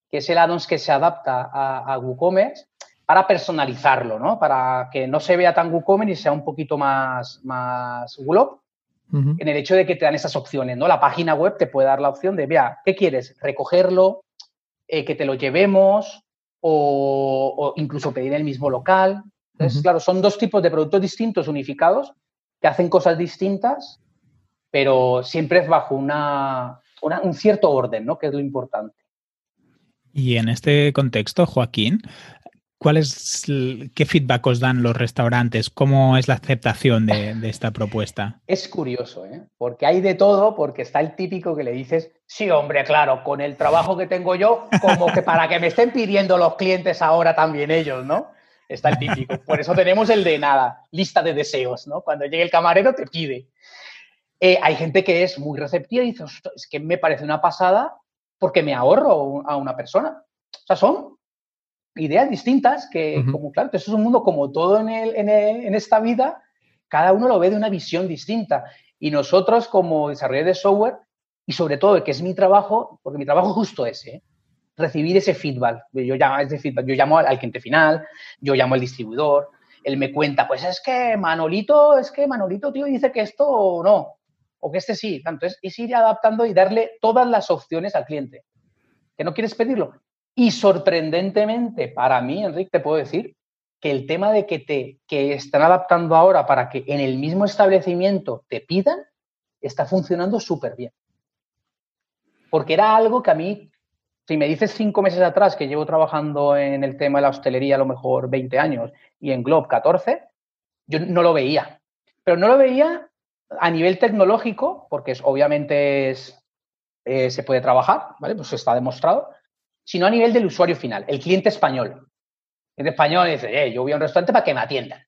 Speaker 2: que es el add-ons que se adapta a, WooCommerce para personalizarlo, ¿no? Para que no se vea tan WooCommerce y sea un poquito más, más Google, en el hecho de que te dan esas opciones, ¿no? La página web te puede dar la opción de, vea, ¿qué quieres? ¿Recogerlo? Eh, ¿Que te lo llevemos? O, incluso pedir el mismo local. Entonces, claro, son dos tipos de productos distintos unificados que hacen cosas distintas, pero siempre es bajo una, un cierto orden, ¿no? Que es lo importante.
Speaker 3: Y en este contexto, Joaquín, ¿cuál es, ¿qué feedback os dan los restaurantes? ¿Cómo es la aceptación de, esta propuesta?
Speaker 2: Es curioso, ¿eh? porque hay de todo, porque está el típico que le dices, sí, hombre, claro, con el trabajo que tengo yo, como que para que me estén pidiendo los clientes ahora también ellos, ¿no? Está el típico. Por eso tenemos el de nada, lista de deseos, ¿no? Cuando llegue el camarero te pide. Eh, hay gente que es muy receptiva y dice, es que me parece una pasada porque me ahorro a una persona. O sea, son ideas distintas que, como claro, eso es un mundo como todo en, en, esta vida, cada uno lo ve de una visión distinta. Y nosotros como desarrolladores de software, y sobre todo, que es mi trabajo, porque mi trabajo justo es, ¿eh? recibir ese feedback. Yo llamo, ese feedback. yo llamo al cliente final, yo llamo al distribuidor, él me cuenta, pues es que Manolito, es que Manolito, tío, dice que esto no, o que este sí. Entonces, es ir adaptando y darle todas las opciones al cliente. ¿Que no quieres pedirlo? Y sorprendentemente, para mí, Enrique, te puedo decir que el tema de que te que están adaptando ahora para que en el mismo establecimiento te pidan, está funcionando súper bien. Porque era algo que a mí, si me dices cinco meses atrás que llevo trabajando en el tema de la hostelería a lo mejor 20 años y en Globe 14, yo no lo veía. Pero no lo veía a nivel tecnológico, porque es, obviamente es, eh, se puede trabajar, ¿vale? Pues está demostrado, sino a nivel del usuario final, el cliente español. El español dice, eh, yo voy a un restaurante para que me atiendan.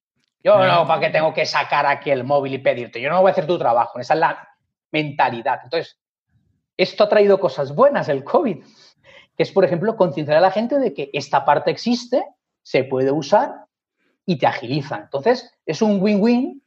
Speaker 2: Yo no, para que tengo que sacar aquí el móvil y pedirte. Yo no voy a hacer tu trabajo. Esa es la mentalidad. Entonces, esto ha traído cosas buenas, el COVID, que es, por ejemplo, concienciar a la gente de que esta parte existe, se puede usar y te agiliza. Entonces, es un win-win,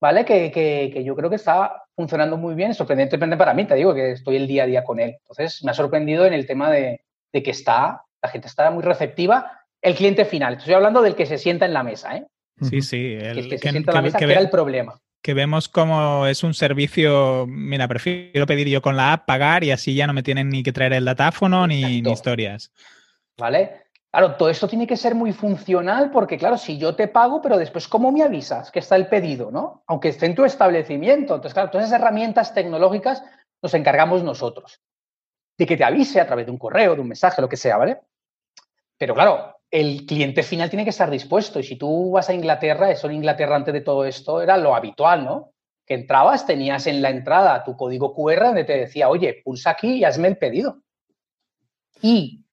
Speaker 2: ¿vale? Que, que, yo creo que está funcionando muy bien, sorprendentemente para mí, te digo que estoy el día a día con él. Entonces, me ha sorprendido en el tema de, de que está, la gente está muy receptiva. El cliente final, estoy hablando del que se sienta en la mesa, ¿eh?
Speaker 3: Sí, sí.
Speaker 2: El, que, se sienta en la mesa, que, era el problema.
Speaker 3: Que vemos como es un servicio, mira, prefiero pedir yo con la app, pagar y así ya no me tienen ni que traer el datáfono ni, ni, historias.
Speaker 2: ¿Vale? Claro, todo esto tiene que ser muy funcional porque, claro, si yo te pago, pero después, ¿cómo me avisas que está el pedido, no? Aunque esté en tu establecimiento. Entonces, claro, todas esas herramientas tecnológicas nos encargamos nosotros de que te avise a través de un correo, de un mensaje, lo que sea, ¿vale? Pero claro, el cliente final tiene que estar dispuesto. Y si tú vas a Inglaterra, eso en Inglaterra antes de todo esto era lo habitual, ¿no? Que entrabas, tenías en la entrada tu código QR donde te decía, oye, pulsa aquí y hazme el pedido. Y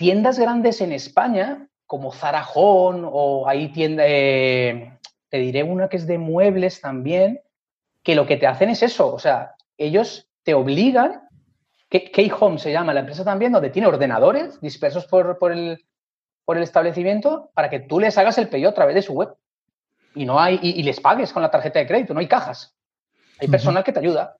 Speaker 2: tiendas grandes en España, como Zarajón, o ahí tienda, eh, te diré una que es de muebles también, que lo que te hacen es eso, o sea, ellos te obligan K-Home se llama la empresa también, donde tiene ordenadores dispersos por, el, por, el, establecimiento para que tú les hagas el pedido a través de su web. Y, no hay, y, les pagues con la tarjeta de crédito, no hay cajas. Hay personal que te ayuda.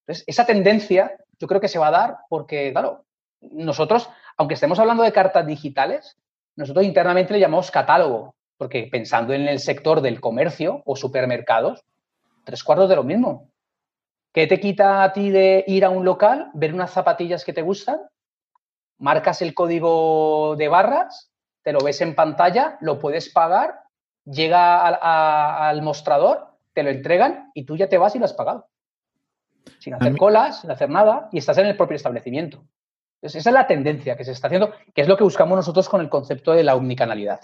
Speaker 2: Entonces, esa tendencia yo creo que se va a dar porque, claro, nosotros, aunque estemos hablando de cartas digitales, nosotros internamente le llamamos catálogo, porque pensando en el sector del comercio o supermercados, tres cuartos de lo mismo. ¿Qué te quita a ti de ir a un local, ver unas zapatillas que te gustan, marcas el código de barras, te lo ves en pantalla, lo puedes pagar, llega al, mostrador, te lo entregan y tú ya te vas y lo has pagado. Sin hacer colas, sin hacer nada, y estás en el propio establecimiento. Esa es la tendencia que se está haciendo, que es lo que buscamos nosotros con el concepto de la omnicanalidad.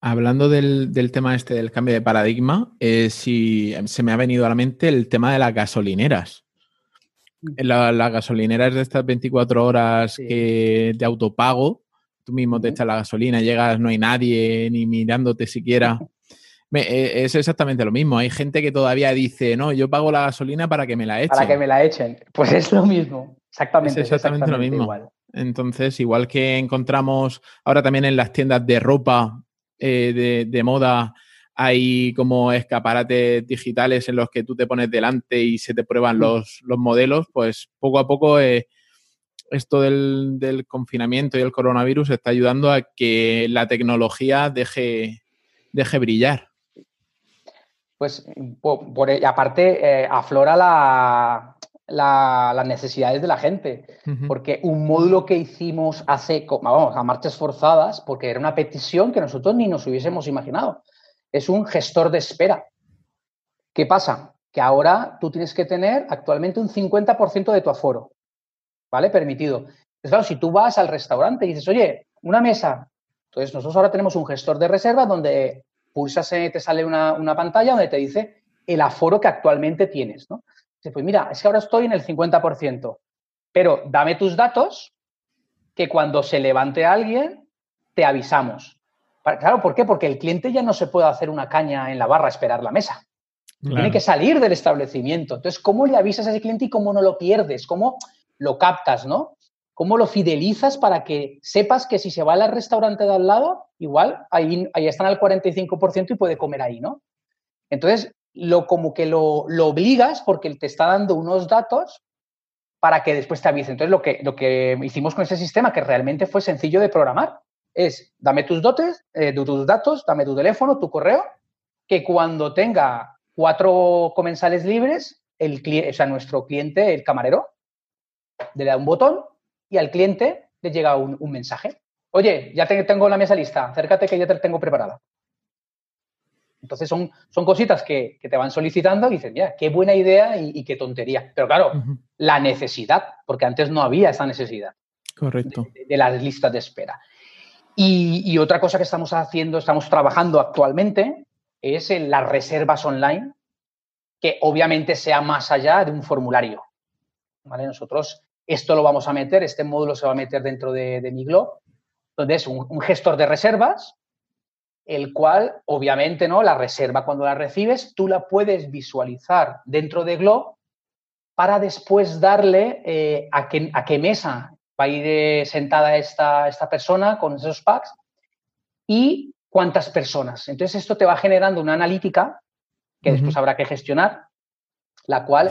Speaker 1: Hablando del, tema este del cambio de paradigma, eh, si se me ha venido a la mente el tema de las gasolineras. Mm. Las gasolineras de estas 24 horas de autopago, tú mismo te echas la gasolina, llegas, no hay nadie ni mirándote siquiera. E, es exactamente lo mismo. Hay gente que todavía dice, no, yo pago la gasolina para que me la echen.
Speaker 2: Para que me la echen. Pues es lo mismo. Exactamente.
Speaker 1: Es exactamente, lo mismo. Entonces, igual que encontramos ahora también en las tiendas de ropa eh, de, moda hay como escaparates digitales en los que tú te pones delante y se te prueban mm. los, modelos, pues poco a poco eh, esto del, confinamiento y el coronavirus está ayudando a que la tecnología deje, deje brillar.
Speaker 2: Pues por, aparte eh, aflora la, las necesidades de la gente. Porque un módulo que hicimos hace, vamos, a marchas forzadas, porque era una petición que nosotros ni nos hubiésemos imaginado. Es un gestor de espera. ¿Qué pasa? Que ahora tú tienes que tener actualmente un 50% de tu aforo, ¿vale? Permitido. Entonces, claro, si tú vas al restaurante y dices, oye, una mesa. Entonces, nosotros ahora tenemos un gestor de reserva donde pulsas, te sale una, una pantalla donde te dice el aforo que actualmente tienes, ¿no? pues mira, es que ahora estoy en el 50%, pero dame tus datos que cuando se levante alguien, te avisamos. Claro, ¿por qué? Porque el cliente ya no se puede hacer una caña en la barra esperar la mesa. Tiene que salir del establecimiento. Entonces, ¿cómo le avisas a ese cliente y cómo no lo pierdes? ¿Cómo lo captas, no? ¿Cómo lo fidelizas para que sepas que si se va al restaurante de al lado, igual ahí, ahí están al 45% y puede comer ahí, ¿no? Entonces, lo como que lo, obligas porque te está dando unos datos para que después te avise. Entonces, lo que, lo que hicimos con ese sistema, que realmente fue sencillo de programar, es dame tus dotes, eh, tus datos, dame tu teléfono, tu correo, que cuando tenga cuatro comensales libres, el, o sea, nuestro cliente, el camarero, le da un botón y al cliente le llega un, mensaje. Oye, ya tengo la mesa lista, acércate que ya te tengo preparada. Entonces son, son cositas que, te van solicitando y dicen, mira, qué buena idea y, qué tontería. Pero claro, la necesidad, porque antes no había esa necesidad.
Speaker 1: Correcto.
Speaker 2: De, las listas de espera. Y, otra cosa que estamos haciendo, estamos trabajando actualmente, es en las reservas online, que obviamente sea más allá de un formulario. ¿Vale? Nosotros esto lo vamos a meter, este módulo se va a meter dentro de, de Miglo, donde es un, gestor de reservas, el cual, obviamente, ¿no? La reserva cuando la recibes, tú la puedes visualizar dentro de Globo para después darle eh, a, qué, a, qué, mesa va a ir eh, sentada esta, esta persona con esos packs y cuántas personas. Entonces, esto te va generando una analítica que después habrá que gestionar, la cual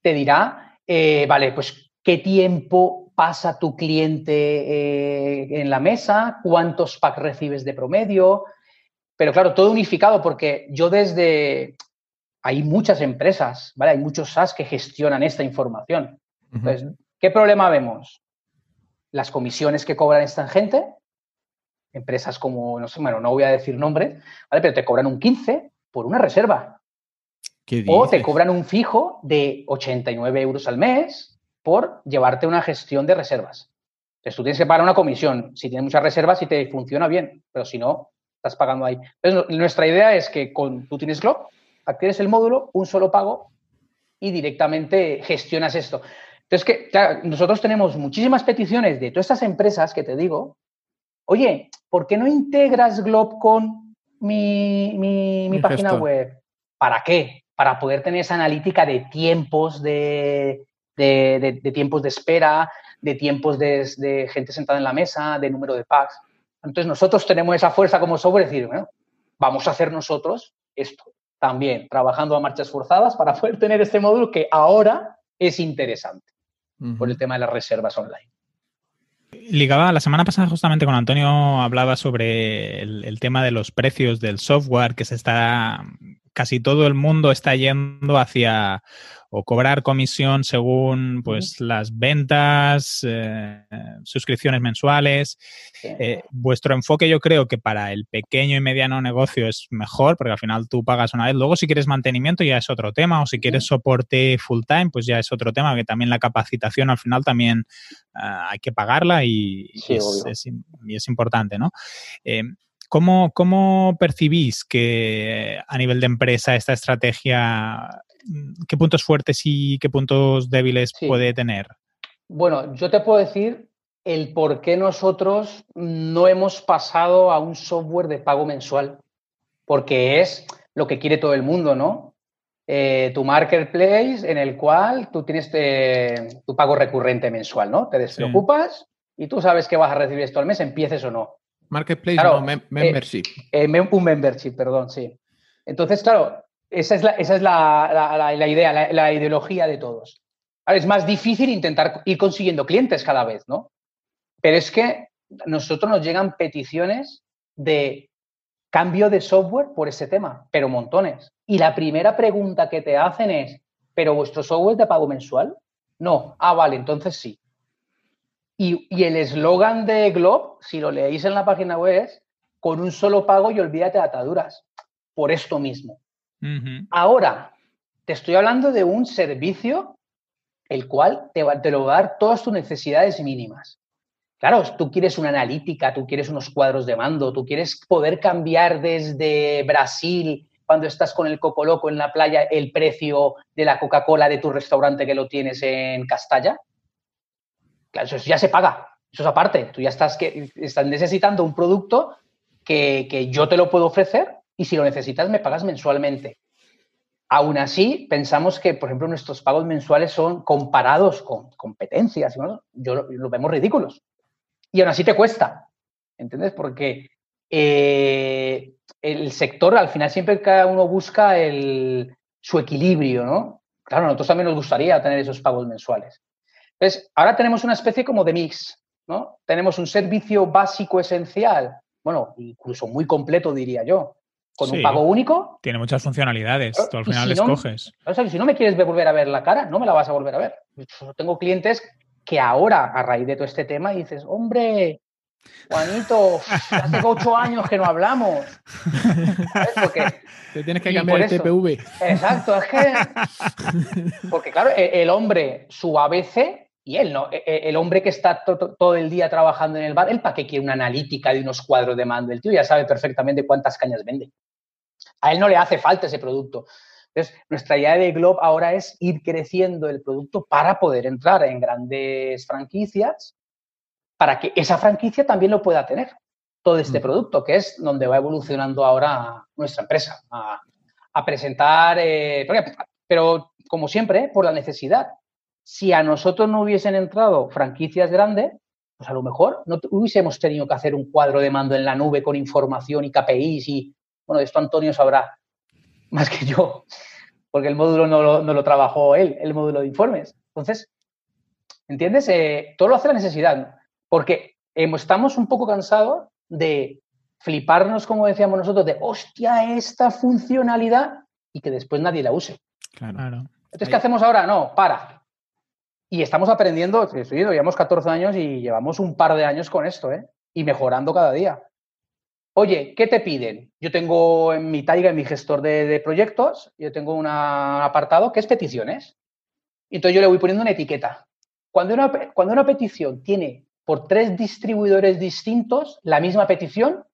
Speaker 2: te dirá, eh, vale, pues qué tiempo pasa tu cliente en la mesa, cuántos packs recibes de promedio, pero claro, todo unificado porque yo desde... Hay muchas empresas, ¿vale? Hay muchos SaaS que gestionan esta información. Entonces, ¿qué problema vemos? Las comisiones que cobran esta gente, empresas como, no sé, bueno, no voy a decir nombres, ¿vale? Pero te cobran un 15 por una reserva. o te cobran un fijo de 89 euros al mes por llevarte una gestión de reservas. Entonces tú tienes que pagar una comisión. Si tienes muchas reservas, y te funciona bien, pero si no, estás pagando ahí. Entonces, nuestra idea es que con, tú tienes Glob, actives el módulo, un solo pago y directamente gestionas esto. Entonces, que nosotros tenemos muchísimas peticiones de todas estas empresas que te digo, oye, ¿por qué no integras Glob con mi, mi, página web? ¿Para qué? Para poder tener esa analítica de tiempos de, de, tiempos de espera, de tiempos de, de, gente sentada en la mesa, de número de packs. Entonces nosotros tenemos esa fuerza como software de decir, bueno, vamos a hacer nosotros esto también, trabajando a marchas forzadas para poder tener este módulo que ahora es interesante por el tema de las reservas online.
Speaker 3: Ligaba, la semana pasada justamente con Antonio hablaba sobre el, tema de los precios del software que se está, casi todo el mundo está yendo hacia o cobrar comisión según pues las ventas, eh, suscripciones mensuales. Eh, vuestro enfoque yo creo que para el pequeño y mediano negocio es mejor porque al final tú pagas una vez. Luego si quieres mantenimiento ya es otro tema o si quieres soporte full time pues ya es otro tema que también la capacitación al final también ah, hay que pagarla y, es, importante, ¿no? Eh, ¿Cómo, ¿Cómo, percibís que a nivel de empresa esta estrategia qué puntos fuertes y qué puntos débiles puede tener?
Speaker 2: Bueno, yo te puedo decir el por qué nosotros no hemos pasado a un software de pago mensual, porque es lo que quiere todo el mundo, ¿no? Eh, tu marketplace en el cual tú tienes eh, tu pago recurrente mensual, ¿no? Te despreocupas y tú sabes que vas a recibir esto al mes, empieces o no.
Speaker 1: Marketplace, no, membership.
Speaker 2: Eh, un membership, perdón, sí. Entonces, claro, esa es la, esa es la, idea, la, ideología de todos. Es más difícil intentar ir consiguiendo clientes cada vez, ¿no? Pero es que nosotros nos llegan peticiones de cambio de software por ese tema, pero montones. Y la primera pregunta que te hacen es, ¿pero vuestro software es de pago mensual? No. Ah, vale, entonces sí. Y, y el eslogan de Glob, si lo leéis en la página web, es con un solo pago y olvídate de ataduras. Por esto mismo. Ahora, te estoy hablando de un servicio el cual te, va, te lo va a dar todas tus necesidades mínimas. Claro, tú quieres una analítica, tú quieres unos cuadros de mando, tú quieres poder cambiar desde Brasil, cuando estás con el Coco Loco en la playa, el precio de la Coca-Cola de tu restaurante que lo tienes en Castalla. Claro, eso ya se paga, eso es aparte. Tú ya estás, que, estás necesitando un producto que, que yo te lo puedo ofrecer y si lo necesitas me pagas mensualmente. Aún así, pensamos que, por ejemplo, nuestros pagos mensuales son comparados con competencias, ¿no? yo lo, vemos ridículos. Y aún así te cuesta, ¿entiendes? Porque eh, el sector, al final, siempre cada uno busca el, su equilibrio, ¿no? Claro, a nosotros también nos gustaría tener esos pagos mensuales. Entonces, ahora tenemos una especie como de mix, ¿no? Tenemos un servicio básico esencial, bueno, incluso muy completo, diría yo, con un pago único.
Speaker 3: Tiene muchas funcionalidades, tú al final escoges.
Speaker 2: o sea, si no me quieres volver a ver la cara, no me la vas a volver a ver. tengo clientes que ahora, a raíz de todo este tema, dices, hombre, Juanito, hace ocho años que no hablamos.
Speaker 1: Porque, Te tienes que cambiar el TPV.
Speaker 2: Exacto, es que. Porque, claro, e, el hombre, su ABC, y él no, e, e, el hombre que está todo el día trabajando en el bar, ¿él para qué quiere una analítica de unos cuadros de mando? El tío ya sabe perfectamente cuántas cañas vende. A él no le hace falta ese producto. Entonces, nuestra idea de Globe ahora es ir creciendo el producto para poder entrar en grandes franquicias para que esa franquicia también lo pueda tener, todo este mm. producto, que es donde va evolucionando ahora nuestra empresa, a, presentar, eh, pero como siempre, por la necesidad. Si a nosotros no hubiesen entrado franquicias grandes, pues a lo mejor no hubiésemos tenido que hacer un cuadro de mando en la nube con información y KPIs y, bueno, esto Antonio sabrá más que yo, porque el módulo no lo, no lo trabajó él, el módulo de informes. Entonces, ¿entiendes? Eh, todo lo hace la necesidad. Porque estamos un poco cansados de fliparnos, como decíamos nosotros, de hostia, esta funcionalidad y que después nadie la use. Claro. Entonces, ¿qué hacemos ahora? No, para. Y estamos aprendiendo, llevamos 14 años y llevamos un par de años con esto, ¿eh? Y mejorando cada día. Oye, ¿qué te piden? Yo tengo en mi Taiga, en mi gestor de, proyectos, yo tengo un apartado que es peticiones. Y entonces yo le voy poniendo una etiqueta. Cuando una, cuando una petición tiene por tres distribuidores distintos la misma petición,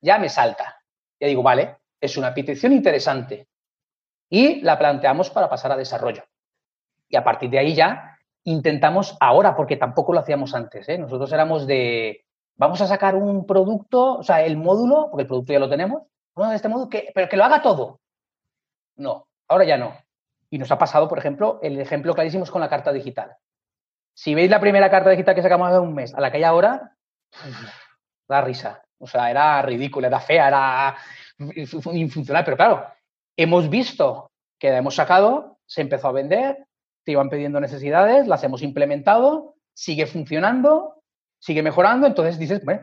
Speaker 2: ya me salta. Ya digo, vale, es una petición interesante. Y la planteamos para pasar a desarrollo. Y a partir de ahí ya intentamos ahora, porque tampoco lo hacíamos antes. ¿eh? Nosotros éramos de, vamos a sacar un producto, o sea, el módulo, porque el producto ya lo tenemos, uno de este módulo, que, pero que lo haga todo. No, ahora ya no. Y nos ha pasado, por ejemplo, el ejemplo clarísimo es con la carta digital. Si veis la primera carta digital que sacamos hace un mes, a la que hay ahora, da risa. O sea, era ridícula, era fea, era infuncional. Pero claro, hemos visto que la hemos sacado, se empezó a vender, te iban pidiendo necesidades, las hemos implementado, sigue funcionando, sigue mejorando. Entonces dices, bueno,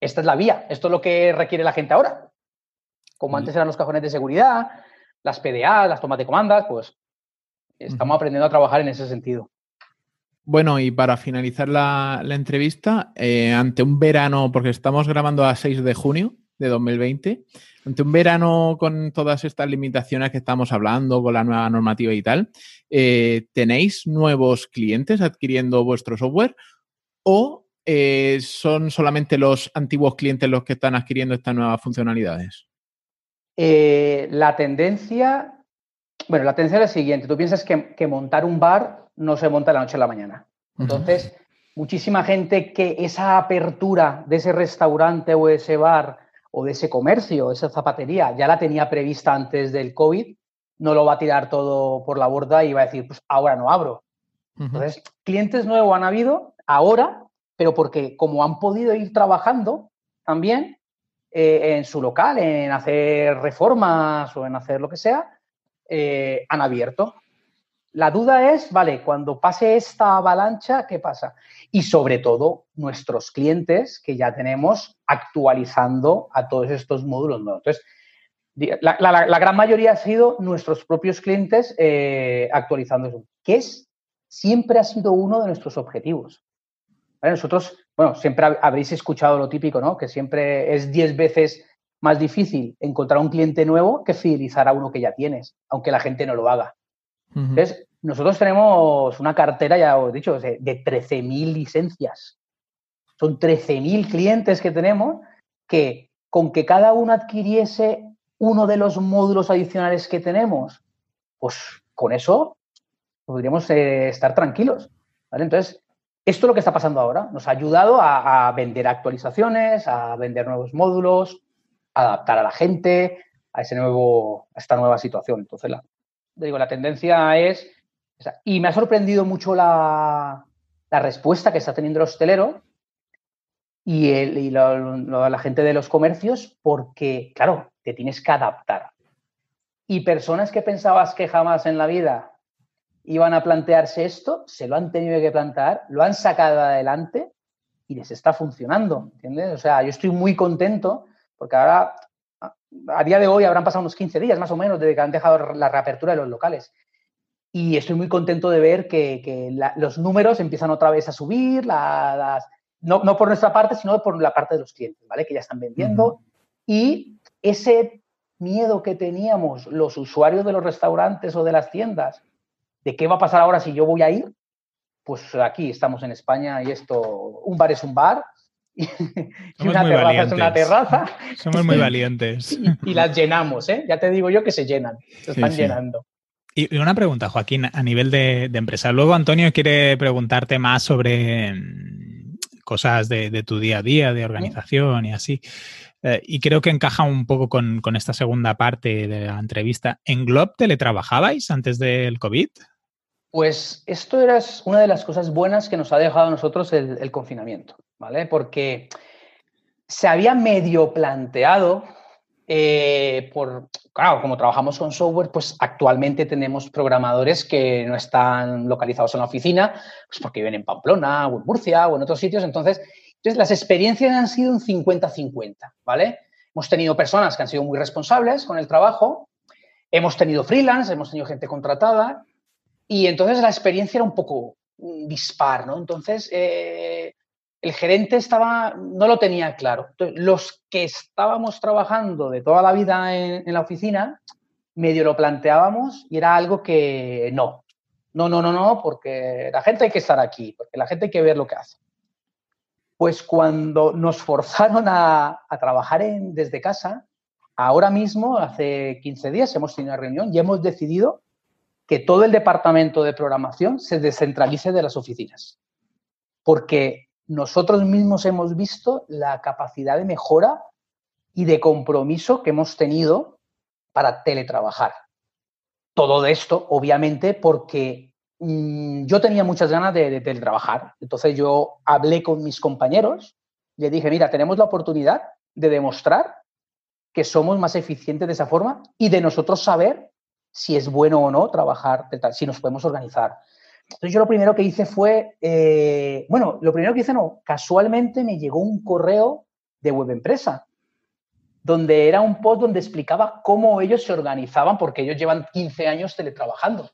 Speaker 2: esta es la vía, esto es lo que requiere la gente ahora. Como antes eran los cajones de seguridad, las PDA, las tomas de comandas, pues estamos aprendiendo a trabajar en ese sentido.
Speaker 1: Bueno, y para finalizar la, entrevista, eh, ante un verano, porque estamos grabando a 6 de junio de 2020, ante un verano con todas estas limitaciones que estamos hablando, con la nueva normativa y tal, eh, ¿tenéis nuevos clientes adquiriendo vuestro software o eh, son solamente los antiguos clientes los que están adquiriendo estas nuevas funcionalidades?
Speaker 2: la tendencia, bueno, la tendencia es la siguiente. Tú piensas que montar un bar no se monta de la noche a la mañana. Entonces, muchísima gente que esa apertura de ese restaurante o ese bar o de ese comercio, esa zapatería, ya la tenía prevista antes del COVID, no lo va a tirar todo por la borda y va a decir, pues ahora no abro. Entonces, clientes nuevos han habido ahora, pero porque como han podido ir trabajando también eh, en su local, en hacer reformas o en hacer lo que sea, eh, han abierto. La duda es, vale, cuando pase esta avalancha, ¿qué pasa? Y sobre todo, nuestros clientes que ya tenemos actualizando a todos estos módulos nuevos. Entonces, la, gran mayoría ha sido nuestros propios clientes eh, actualizando que es, siempre ha sido uno de nuestros objetivos. Nosotros, bueno, siempre habréis escuchado lo típico, ¿no? Que siempre es 10 veces más difícil encontrar un cliente nuevo que fidelizar a uno que ya tienes, aunque la gente no lo haga. Entonces, nosotros tenemos una cartera, ya os he dicho, de, 13.000 licencias. Son 13.000 clientes que tenemos que con que cada uno adquiriese uno de los módulos adicionales que tenemos, pues con eso podríamos eh, estar tranquilos. Entonces, esto es lo que está pasando ahora. Nos ha ayudado a, vender actualizaciones, a vender nuevos módulos, a adaptar a la gente a, ese nuevo, a esta nueva situación. Entonces, la, digo, la tendencia es... Y me ha sorprendido mucho la, respuesta que está teniendo el hostelero y, el, la gente de los comercios porque, claro, te tienes que adaptar. Y personas que pensabas que jamás en la vida iban a plantearse esto, se lo han tenido que plantear, lo han sacado adelante y les está funcionando, ¿entiendes? O sea, yo estoy muy contento porque ahora, a día de hoy, habrán pasado unos 15 días más o menos desde que han dejado la reapertura de los locales. Y estoy muy contento de ver que, los números empiezan otra vez a subir, las, no, por nuestra parte, sino por la parte de los clientes, ¿vale? Que ya están vendiendo. Y ese miedo que teníamos los usuarios de los restaurantes o de las tiendas, de qué va a pasar ahora si yo voy a ir, pues aquí estamos en España y esto, un bar es un bar y, una terraza es una terraza.
Speaker 3: Somos muy valientes.
Speaker 2: Y, las llenamos, ¿eh? Ya te digo yo que se llenan, se están llenando.
Speaker 3: Y una pregunta, Joaquín, a nivel de, empresa. Luego Antonio quiere preguntarte más sobre mm, cosas de, tu día a día, de organización y así. Eh, y creo que encaja un poco con, esta segunda parte de la entrevista. ¿En Glob teletrabajabais antes del COVID?
Speaker 2: Pues esto era una de las cosas buenas que nos ha dejado a nosotros el, confinamiento, ¿vale? Porque se había medio planteado eh, por, claro, como trabajamos con software, pues actualmente tenemos programadores que no están localizados en la oficina, pues porque viven en Pamplona o en Murcia o en otros sitios. Entonces, entonces las experiencias han sido un 50-50, ¿vale? Hemos tenido personas que han sido muy responsables con el trabajo, hemos tenido freelance, hemos tenido gente contratada y entonces la experiencia era un poco dispar, ¿no? Entonces, eh, el gerente estaba, no lo tenía claro. los que estábamos trabajando de toda la vida en, la oficina, medio lo planteábamos y era algo que no. No, no, no, no, porque la gente hay que estar aquí, porque la gente hay que ver lo que hace. Pues cuando nos forzaron a, trabajar desde casa, ahora mismo, hace 15 días, hemos tenido una reunión y hemos decidido que todo el departamento de programación se descentralice de las oficinas. Porque nosotros mismos hemos visto la capacidad de mejora y de compromiso que hemos tenido para teletrabajar. Todo esto, obviamente, porque mm, yo tenía muchas ganas de, teletrabajar. Entonces yo hablé con mis compañeros, le dije, mira, tenemos la oportunidad de demostrar que somos más eficientes de esa forma y de nosotros saber si es bueno o no trabajar, si nos podemos organizar. Entonces yo lo primero que hice fue, eh, bueno, lo primero que hice no, casualmente me llegó un correo de web empresa, donde era un post donde explicaba cómo ellos se organizaban, porque ellos llevan 15 años teletrabajando.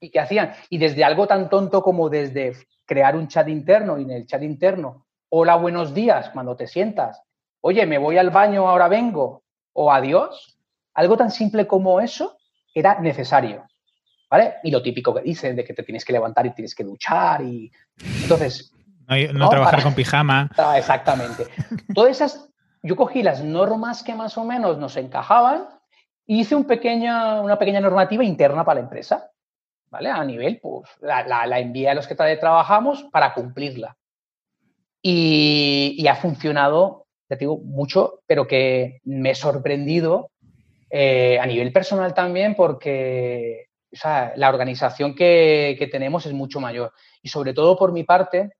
Speaker 2: ¿Y qué hacían? Y desde algo tan tonto como desde crear un chat interno y en el chat interno, hola, buenos días, cuando te sientas, oye, me voy al baño, ahora vengo, o adiós, algo tan simple como eso era necesario. ¿vale? Y lo típico que dicen de que te tienes que levantar y tienes que duchar y... Entonces...
Speaker 3: No, trabajar con pijama.
Speaker 2: Ah, exactamente. Todas esas... Yo cogí las normas que más o menos nos encajaban y hice un pequeña, una pequeña normativa interna para la empresa, ¿vale? A nivel, pues, la, la, envié a los que trabajamos para cumplirla. Y, y, ha funcionado, te digo, mucho, pero que me he sorprendido eh, a nivel personal también porque la organización que, tenemos es mucho mayor. Y sobre todo por mi parte,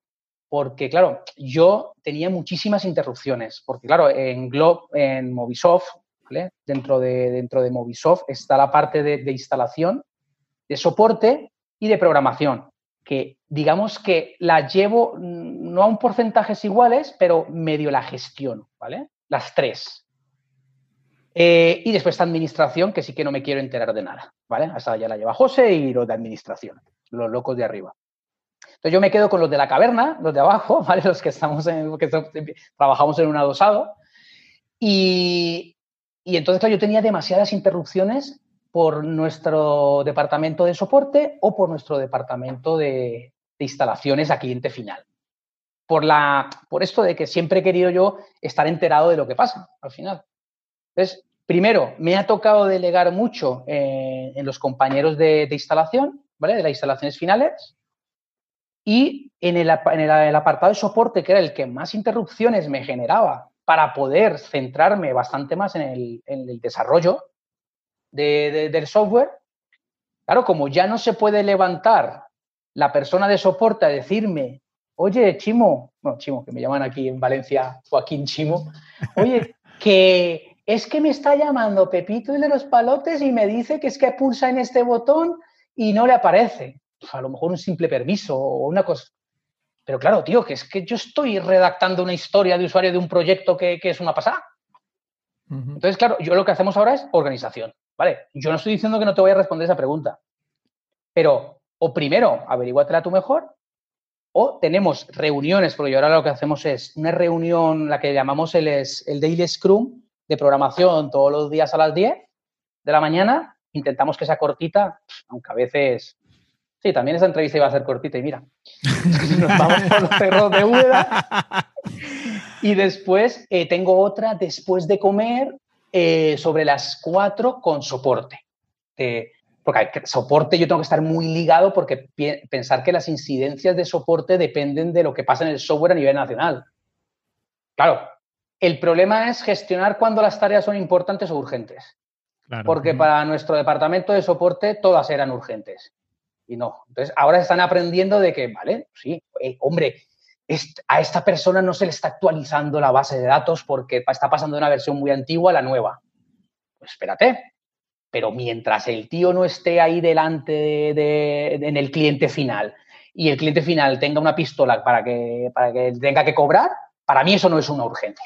Speaker 2: porque, claro, yo tenía muchísimas interrupciones, porque, claro, en Glob, en Movisoft, dentro, de, dentro de Movisoft está la parte de, instalación, de soporte y de programación, que digamos que la llevo mm, no a un porcentajes iguales, pero medio la gestión, ¿vale? Las tres. Eh, y después esta administración, que sí que no me quiero enterar de nada, ¿vale? Hasta ya la lleva José y los de administración, los locos de arriba. Entonces yo me quedo con los de la caverna, los de abajo, ¿vale? Los que estamos en, que trabajamos en un adosado. Y, y entonces, yo tenía demasiadas interrupciones por nuestro departamento de soporte o por nuestro departamento de, de instalaciones a cliente final. Por, la, por esto de que siempre he querido yo estar enterado de lo que pasa al final. Entonces, primero, me ha tocado delegar mucho eh, en los compañeros de, instalación, ¿vale? De las instalaciones finales. Y en el, apartado de soporte, que era el que más interrupciones me generaba para poder centrarme bastante más en el, desarrollo del software, claro, como ya no se puede levantar la persona de soporte a decirme, oye, Chimo, bueno, Chimo, que me llaman aquí en Valencia Joaquín Chimo, oye, que es que me está llamando Pepito y de los palotes y me dice que es que pulsa en este botón y no le aparece. a lo mejor un simple permiso o una cosa. Pero claro, tío, que es que yo estoy redactando una historia de usuario de un proyecto que, es una pasada. Entonces, claro, yo lo que hacemos ahora es organización, ¿vale? Yo no estoy diciendo que no te voy a responder esa pregunta, pero o primero, averíguatela tú mejor, o tenemos reuniones, porque ahora lo que hacemos es una reunión, la que llamamos el, el Daily Scrum de programación todos los días a las 10 de la mañana. Intentamos que sea cortita, aunque a veces Sí, también esa entrevista iba a ser cortita y mira, nos vamos por los cerros de Úbeda. Y después eh, tengo otra después de comer eh, sobre las cuatro con soporte. porque soporte yo tengo que estar muy ligado porque pensar que las incidencias de soporte dependen de lo que pasa en el software a nivel nacional. Claro, el problema es gestionar cuando las tareas son importantes o urgentes. Porque para nuestro departamento de soporte todas eran urgentes y no. Entonces, ahora están aprendiendo de que, vale, sí, eh, hombre, a esta persona no se le está actualizando la base de datos porque está pasando de una versión muy antigua a la nueva. Pues espérate. Pero mientras el tío no esté ahí delante de, en el cliente final y el cliente final tenga una pistola para que, para que tenga que cobrar, para mí eso no es una urgencia.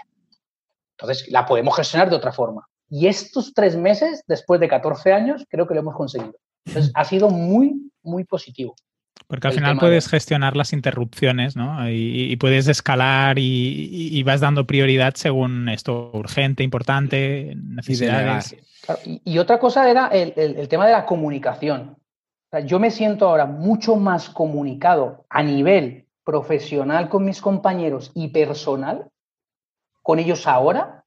Speaker 2: Entonces, la podemos gestionar de otra forma. Y estos tres meses, después de 14 años, creo que lo hemos conseguido. Entonces, ha sido muy, muy positivo.
Speaker 3: Porque al final puedes gestionar las interrupciones, ¿no? Y, puedes escalar y, vas dando prioridad según esto urgente, importante, necesidades.
Speaker 2: Y, otra cosa era el, tema de la comunicación. yo me siento ahora mucho más comunicado a nivel profesional con mis compañeros y personal con ellos ahora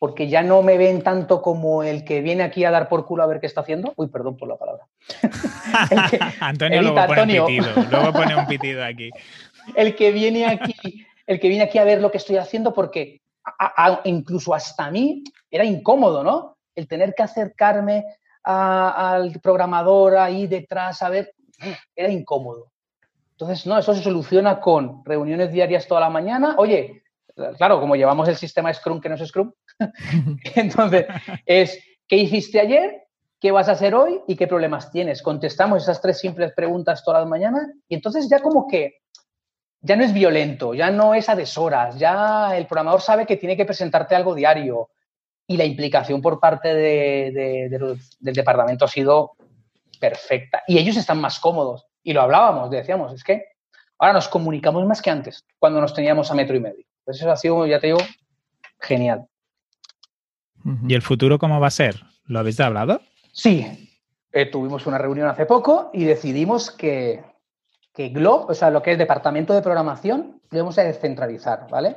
Speaker 2: porque ya no me ven tanto como el que viene aquí a dar por culo a ver qué está haciendo. Uy, perdón por la palabra.
Speaker 3: Antonio luego pone un pitido, luego pone un pitido aquí.
Speaker 2: el que viene aquí, el que viene aquí a ver lo que estoy haciendo, porque incluso hasta a mí era incómodo, ¿no? El tener que acercarme al programador ahí detrás a ver, era incómodo. Entonces, no, eso se soluciona con reuniones diarias toda la mañana. Oye, claro, como llevamos el sistema Scrum que no es Scrum, entonces es, ¿qué hiciste ayer? ¿Qué vas a hacer hoy? ¿Y qué problemas tienes? Contestamos esas tres simples preguntas todas las mañanas y entonces ya como que ya no es violento, ya no es a deshoras, ya el programador sabe que tiene que presentarte algo diario y la implicación por parte del departamento ha sido perfecta y ellos están más cómodos y lo hablábamos, decíamos, es que ahora nos comunicamos más que antes cuando nos teníamos a metro y medio. Pues eso ha sido, ya te digo, genial.
Speaker 3: ¿Y el futuro cómo va a ser? ¿Lo habéis hablado?
Speaker 2: Sí. Eh, tuvimos una reunión hace poco y decidimos que, que Glob, o sea, lo que es departamento de programación, lo vamos a descentralizar, ¿vale?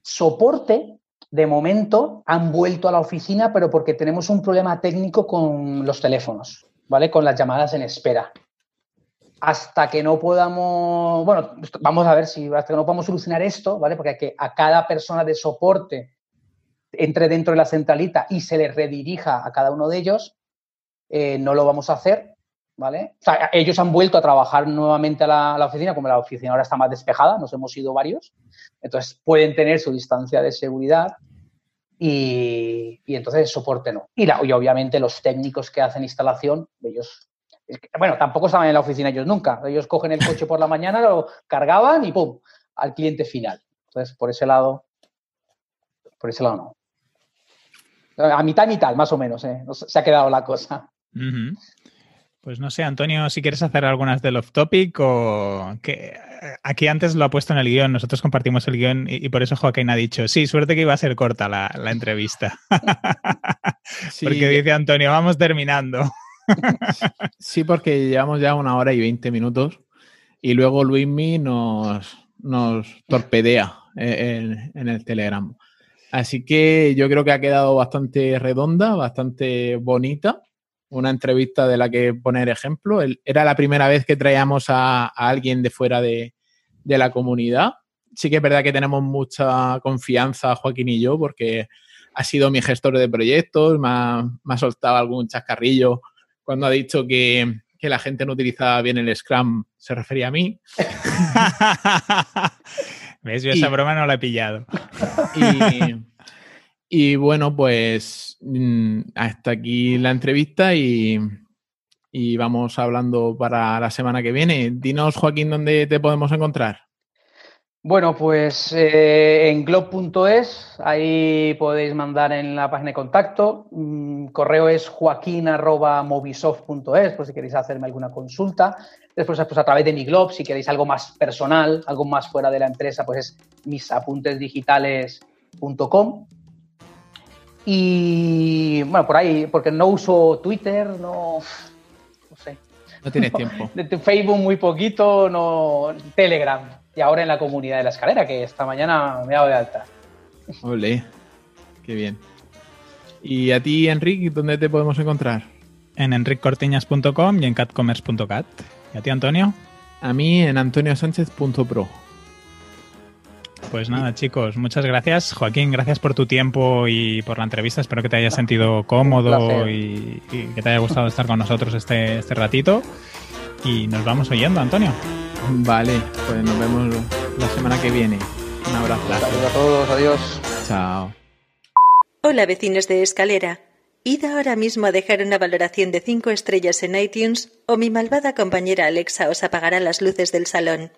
Speaker 2: Soporte, de momento, han vuelto a la oficina, pero porque tenemos un problema técnico con los teléfonos, ¿vale? Con las llamadas en espera hasta que no podamos, bueno, vamos a ver si hasta que no podamos solucionar esto, ¿vale? Porque que a cada persona de soporte entre dentro de la centralita y se le redirija a cada uno de ellos, eh, no lo vamos a hacer, ¿vale? O sea, ellos han vuelto a trabajar nuevamente a la, oficina, como la oficina ahora está más despejada, nos hemos ido varios, entonces pueden tener su distancia de seguridad y, entonces soporte no. Y, y obviamente los técnicos que hacen instalación, ellos bueno, tampoco estaban en la oficina ellos nunca. Ellos cogen el coche por la mañana, lo cargaban y ¡pum! al cliente final. Entonces, por ese lado, por ese lado no. A mitad, mitad, más o menos, ¿eh? se ha quedado la cosa.
Speaker 3: Pues no sé, Antonio, si quieres hacer algunas del off topic o que aquí antes lo ha puesto en el guion, nosotros compartimos el guion y, por eso Joaquín ha dicho, sí, suerte que iba a ser corta la, entrevista. Porque dice Antonio, vamos terminando.
Speaker 1: Sí, porque llevamos ya una hora y veinte minutos y luego Luismi nos, nos torpedea en, el Telegram. Así que yo creo que ha quedado bastante redonda, bastante bonita. Una entrevista de la que poner ejemplo. Era la primera vez que traíamos a, alguien de fuera de, la comunidad. Sí que es verdad que tenemos mucha confianza, Joaquín y yo, porque ha sido mi gestor de proyectos, me ha soltado algún chascarrillo cuando ha dicho que, la gente no utilizaba bien el Scrum, se refería a mí.
Speaker 3: ¿Ves? Yo esa broma no la he pillado.
Speaker 1: Y, bueno, pues mm, hasta aquí la entrevista y, y vamos hablando para la semana que viene. Dinos, Joaquín, dónde te podemos encontrar.
Speaker 2: Bueno, pues eh, en glob.es, ahí podéis mandar en la página de contacto. Mm, correo es joaquín.movisoft.es, por si queréis hacerme alguna consulta. Después, pues, a través de mi glob, si queréis algo más personal, algo más fuera de la empresa, pues es misapuntesdigitales.com. Y bueno, por ahí, porque no uso Twitter, no, no sé.
Speaker 1: No tienes tiempo.
Speaker 2: De Facebook muy poquito, no. Telegram. Y ahora en la comunidad de la escalera, que esta mañana me he dado de alta.
Speaker 1: Ole, qué bien. ¿Y a ti, Enrique, dónde te podemos encontrar?
Speaker 3: En enriccortiñas.com y en catcommerce.cat. ¿Y a ti, Antonio?
Speaker 1: A mí en antoniosánchez.pro.
Speaker 3: Pues nada, chicos, muchas gracias. Joaquín, gracias por tu tiempo y por la entrevista. Espero que te hayas sentido cómodo y, que te haya gustado estar con nosotros este, este ratito. Y nos vamos oyendo, Antonio.
Speaker 1: Vale, pues nos vemos la semana que viene. Un abrazo.
Speaker 2: Saludos a todos, adiós.
Speaker 1: Chao.
Speaker 4: Hola vecinos de Escalera. Id ahora mismo a dejar una valoración de 5 estrellas en iTunes o mi malvada compañera Alexa os apagará las luces del salón.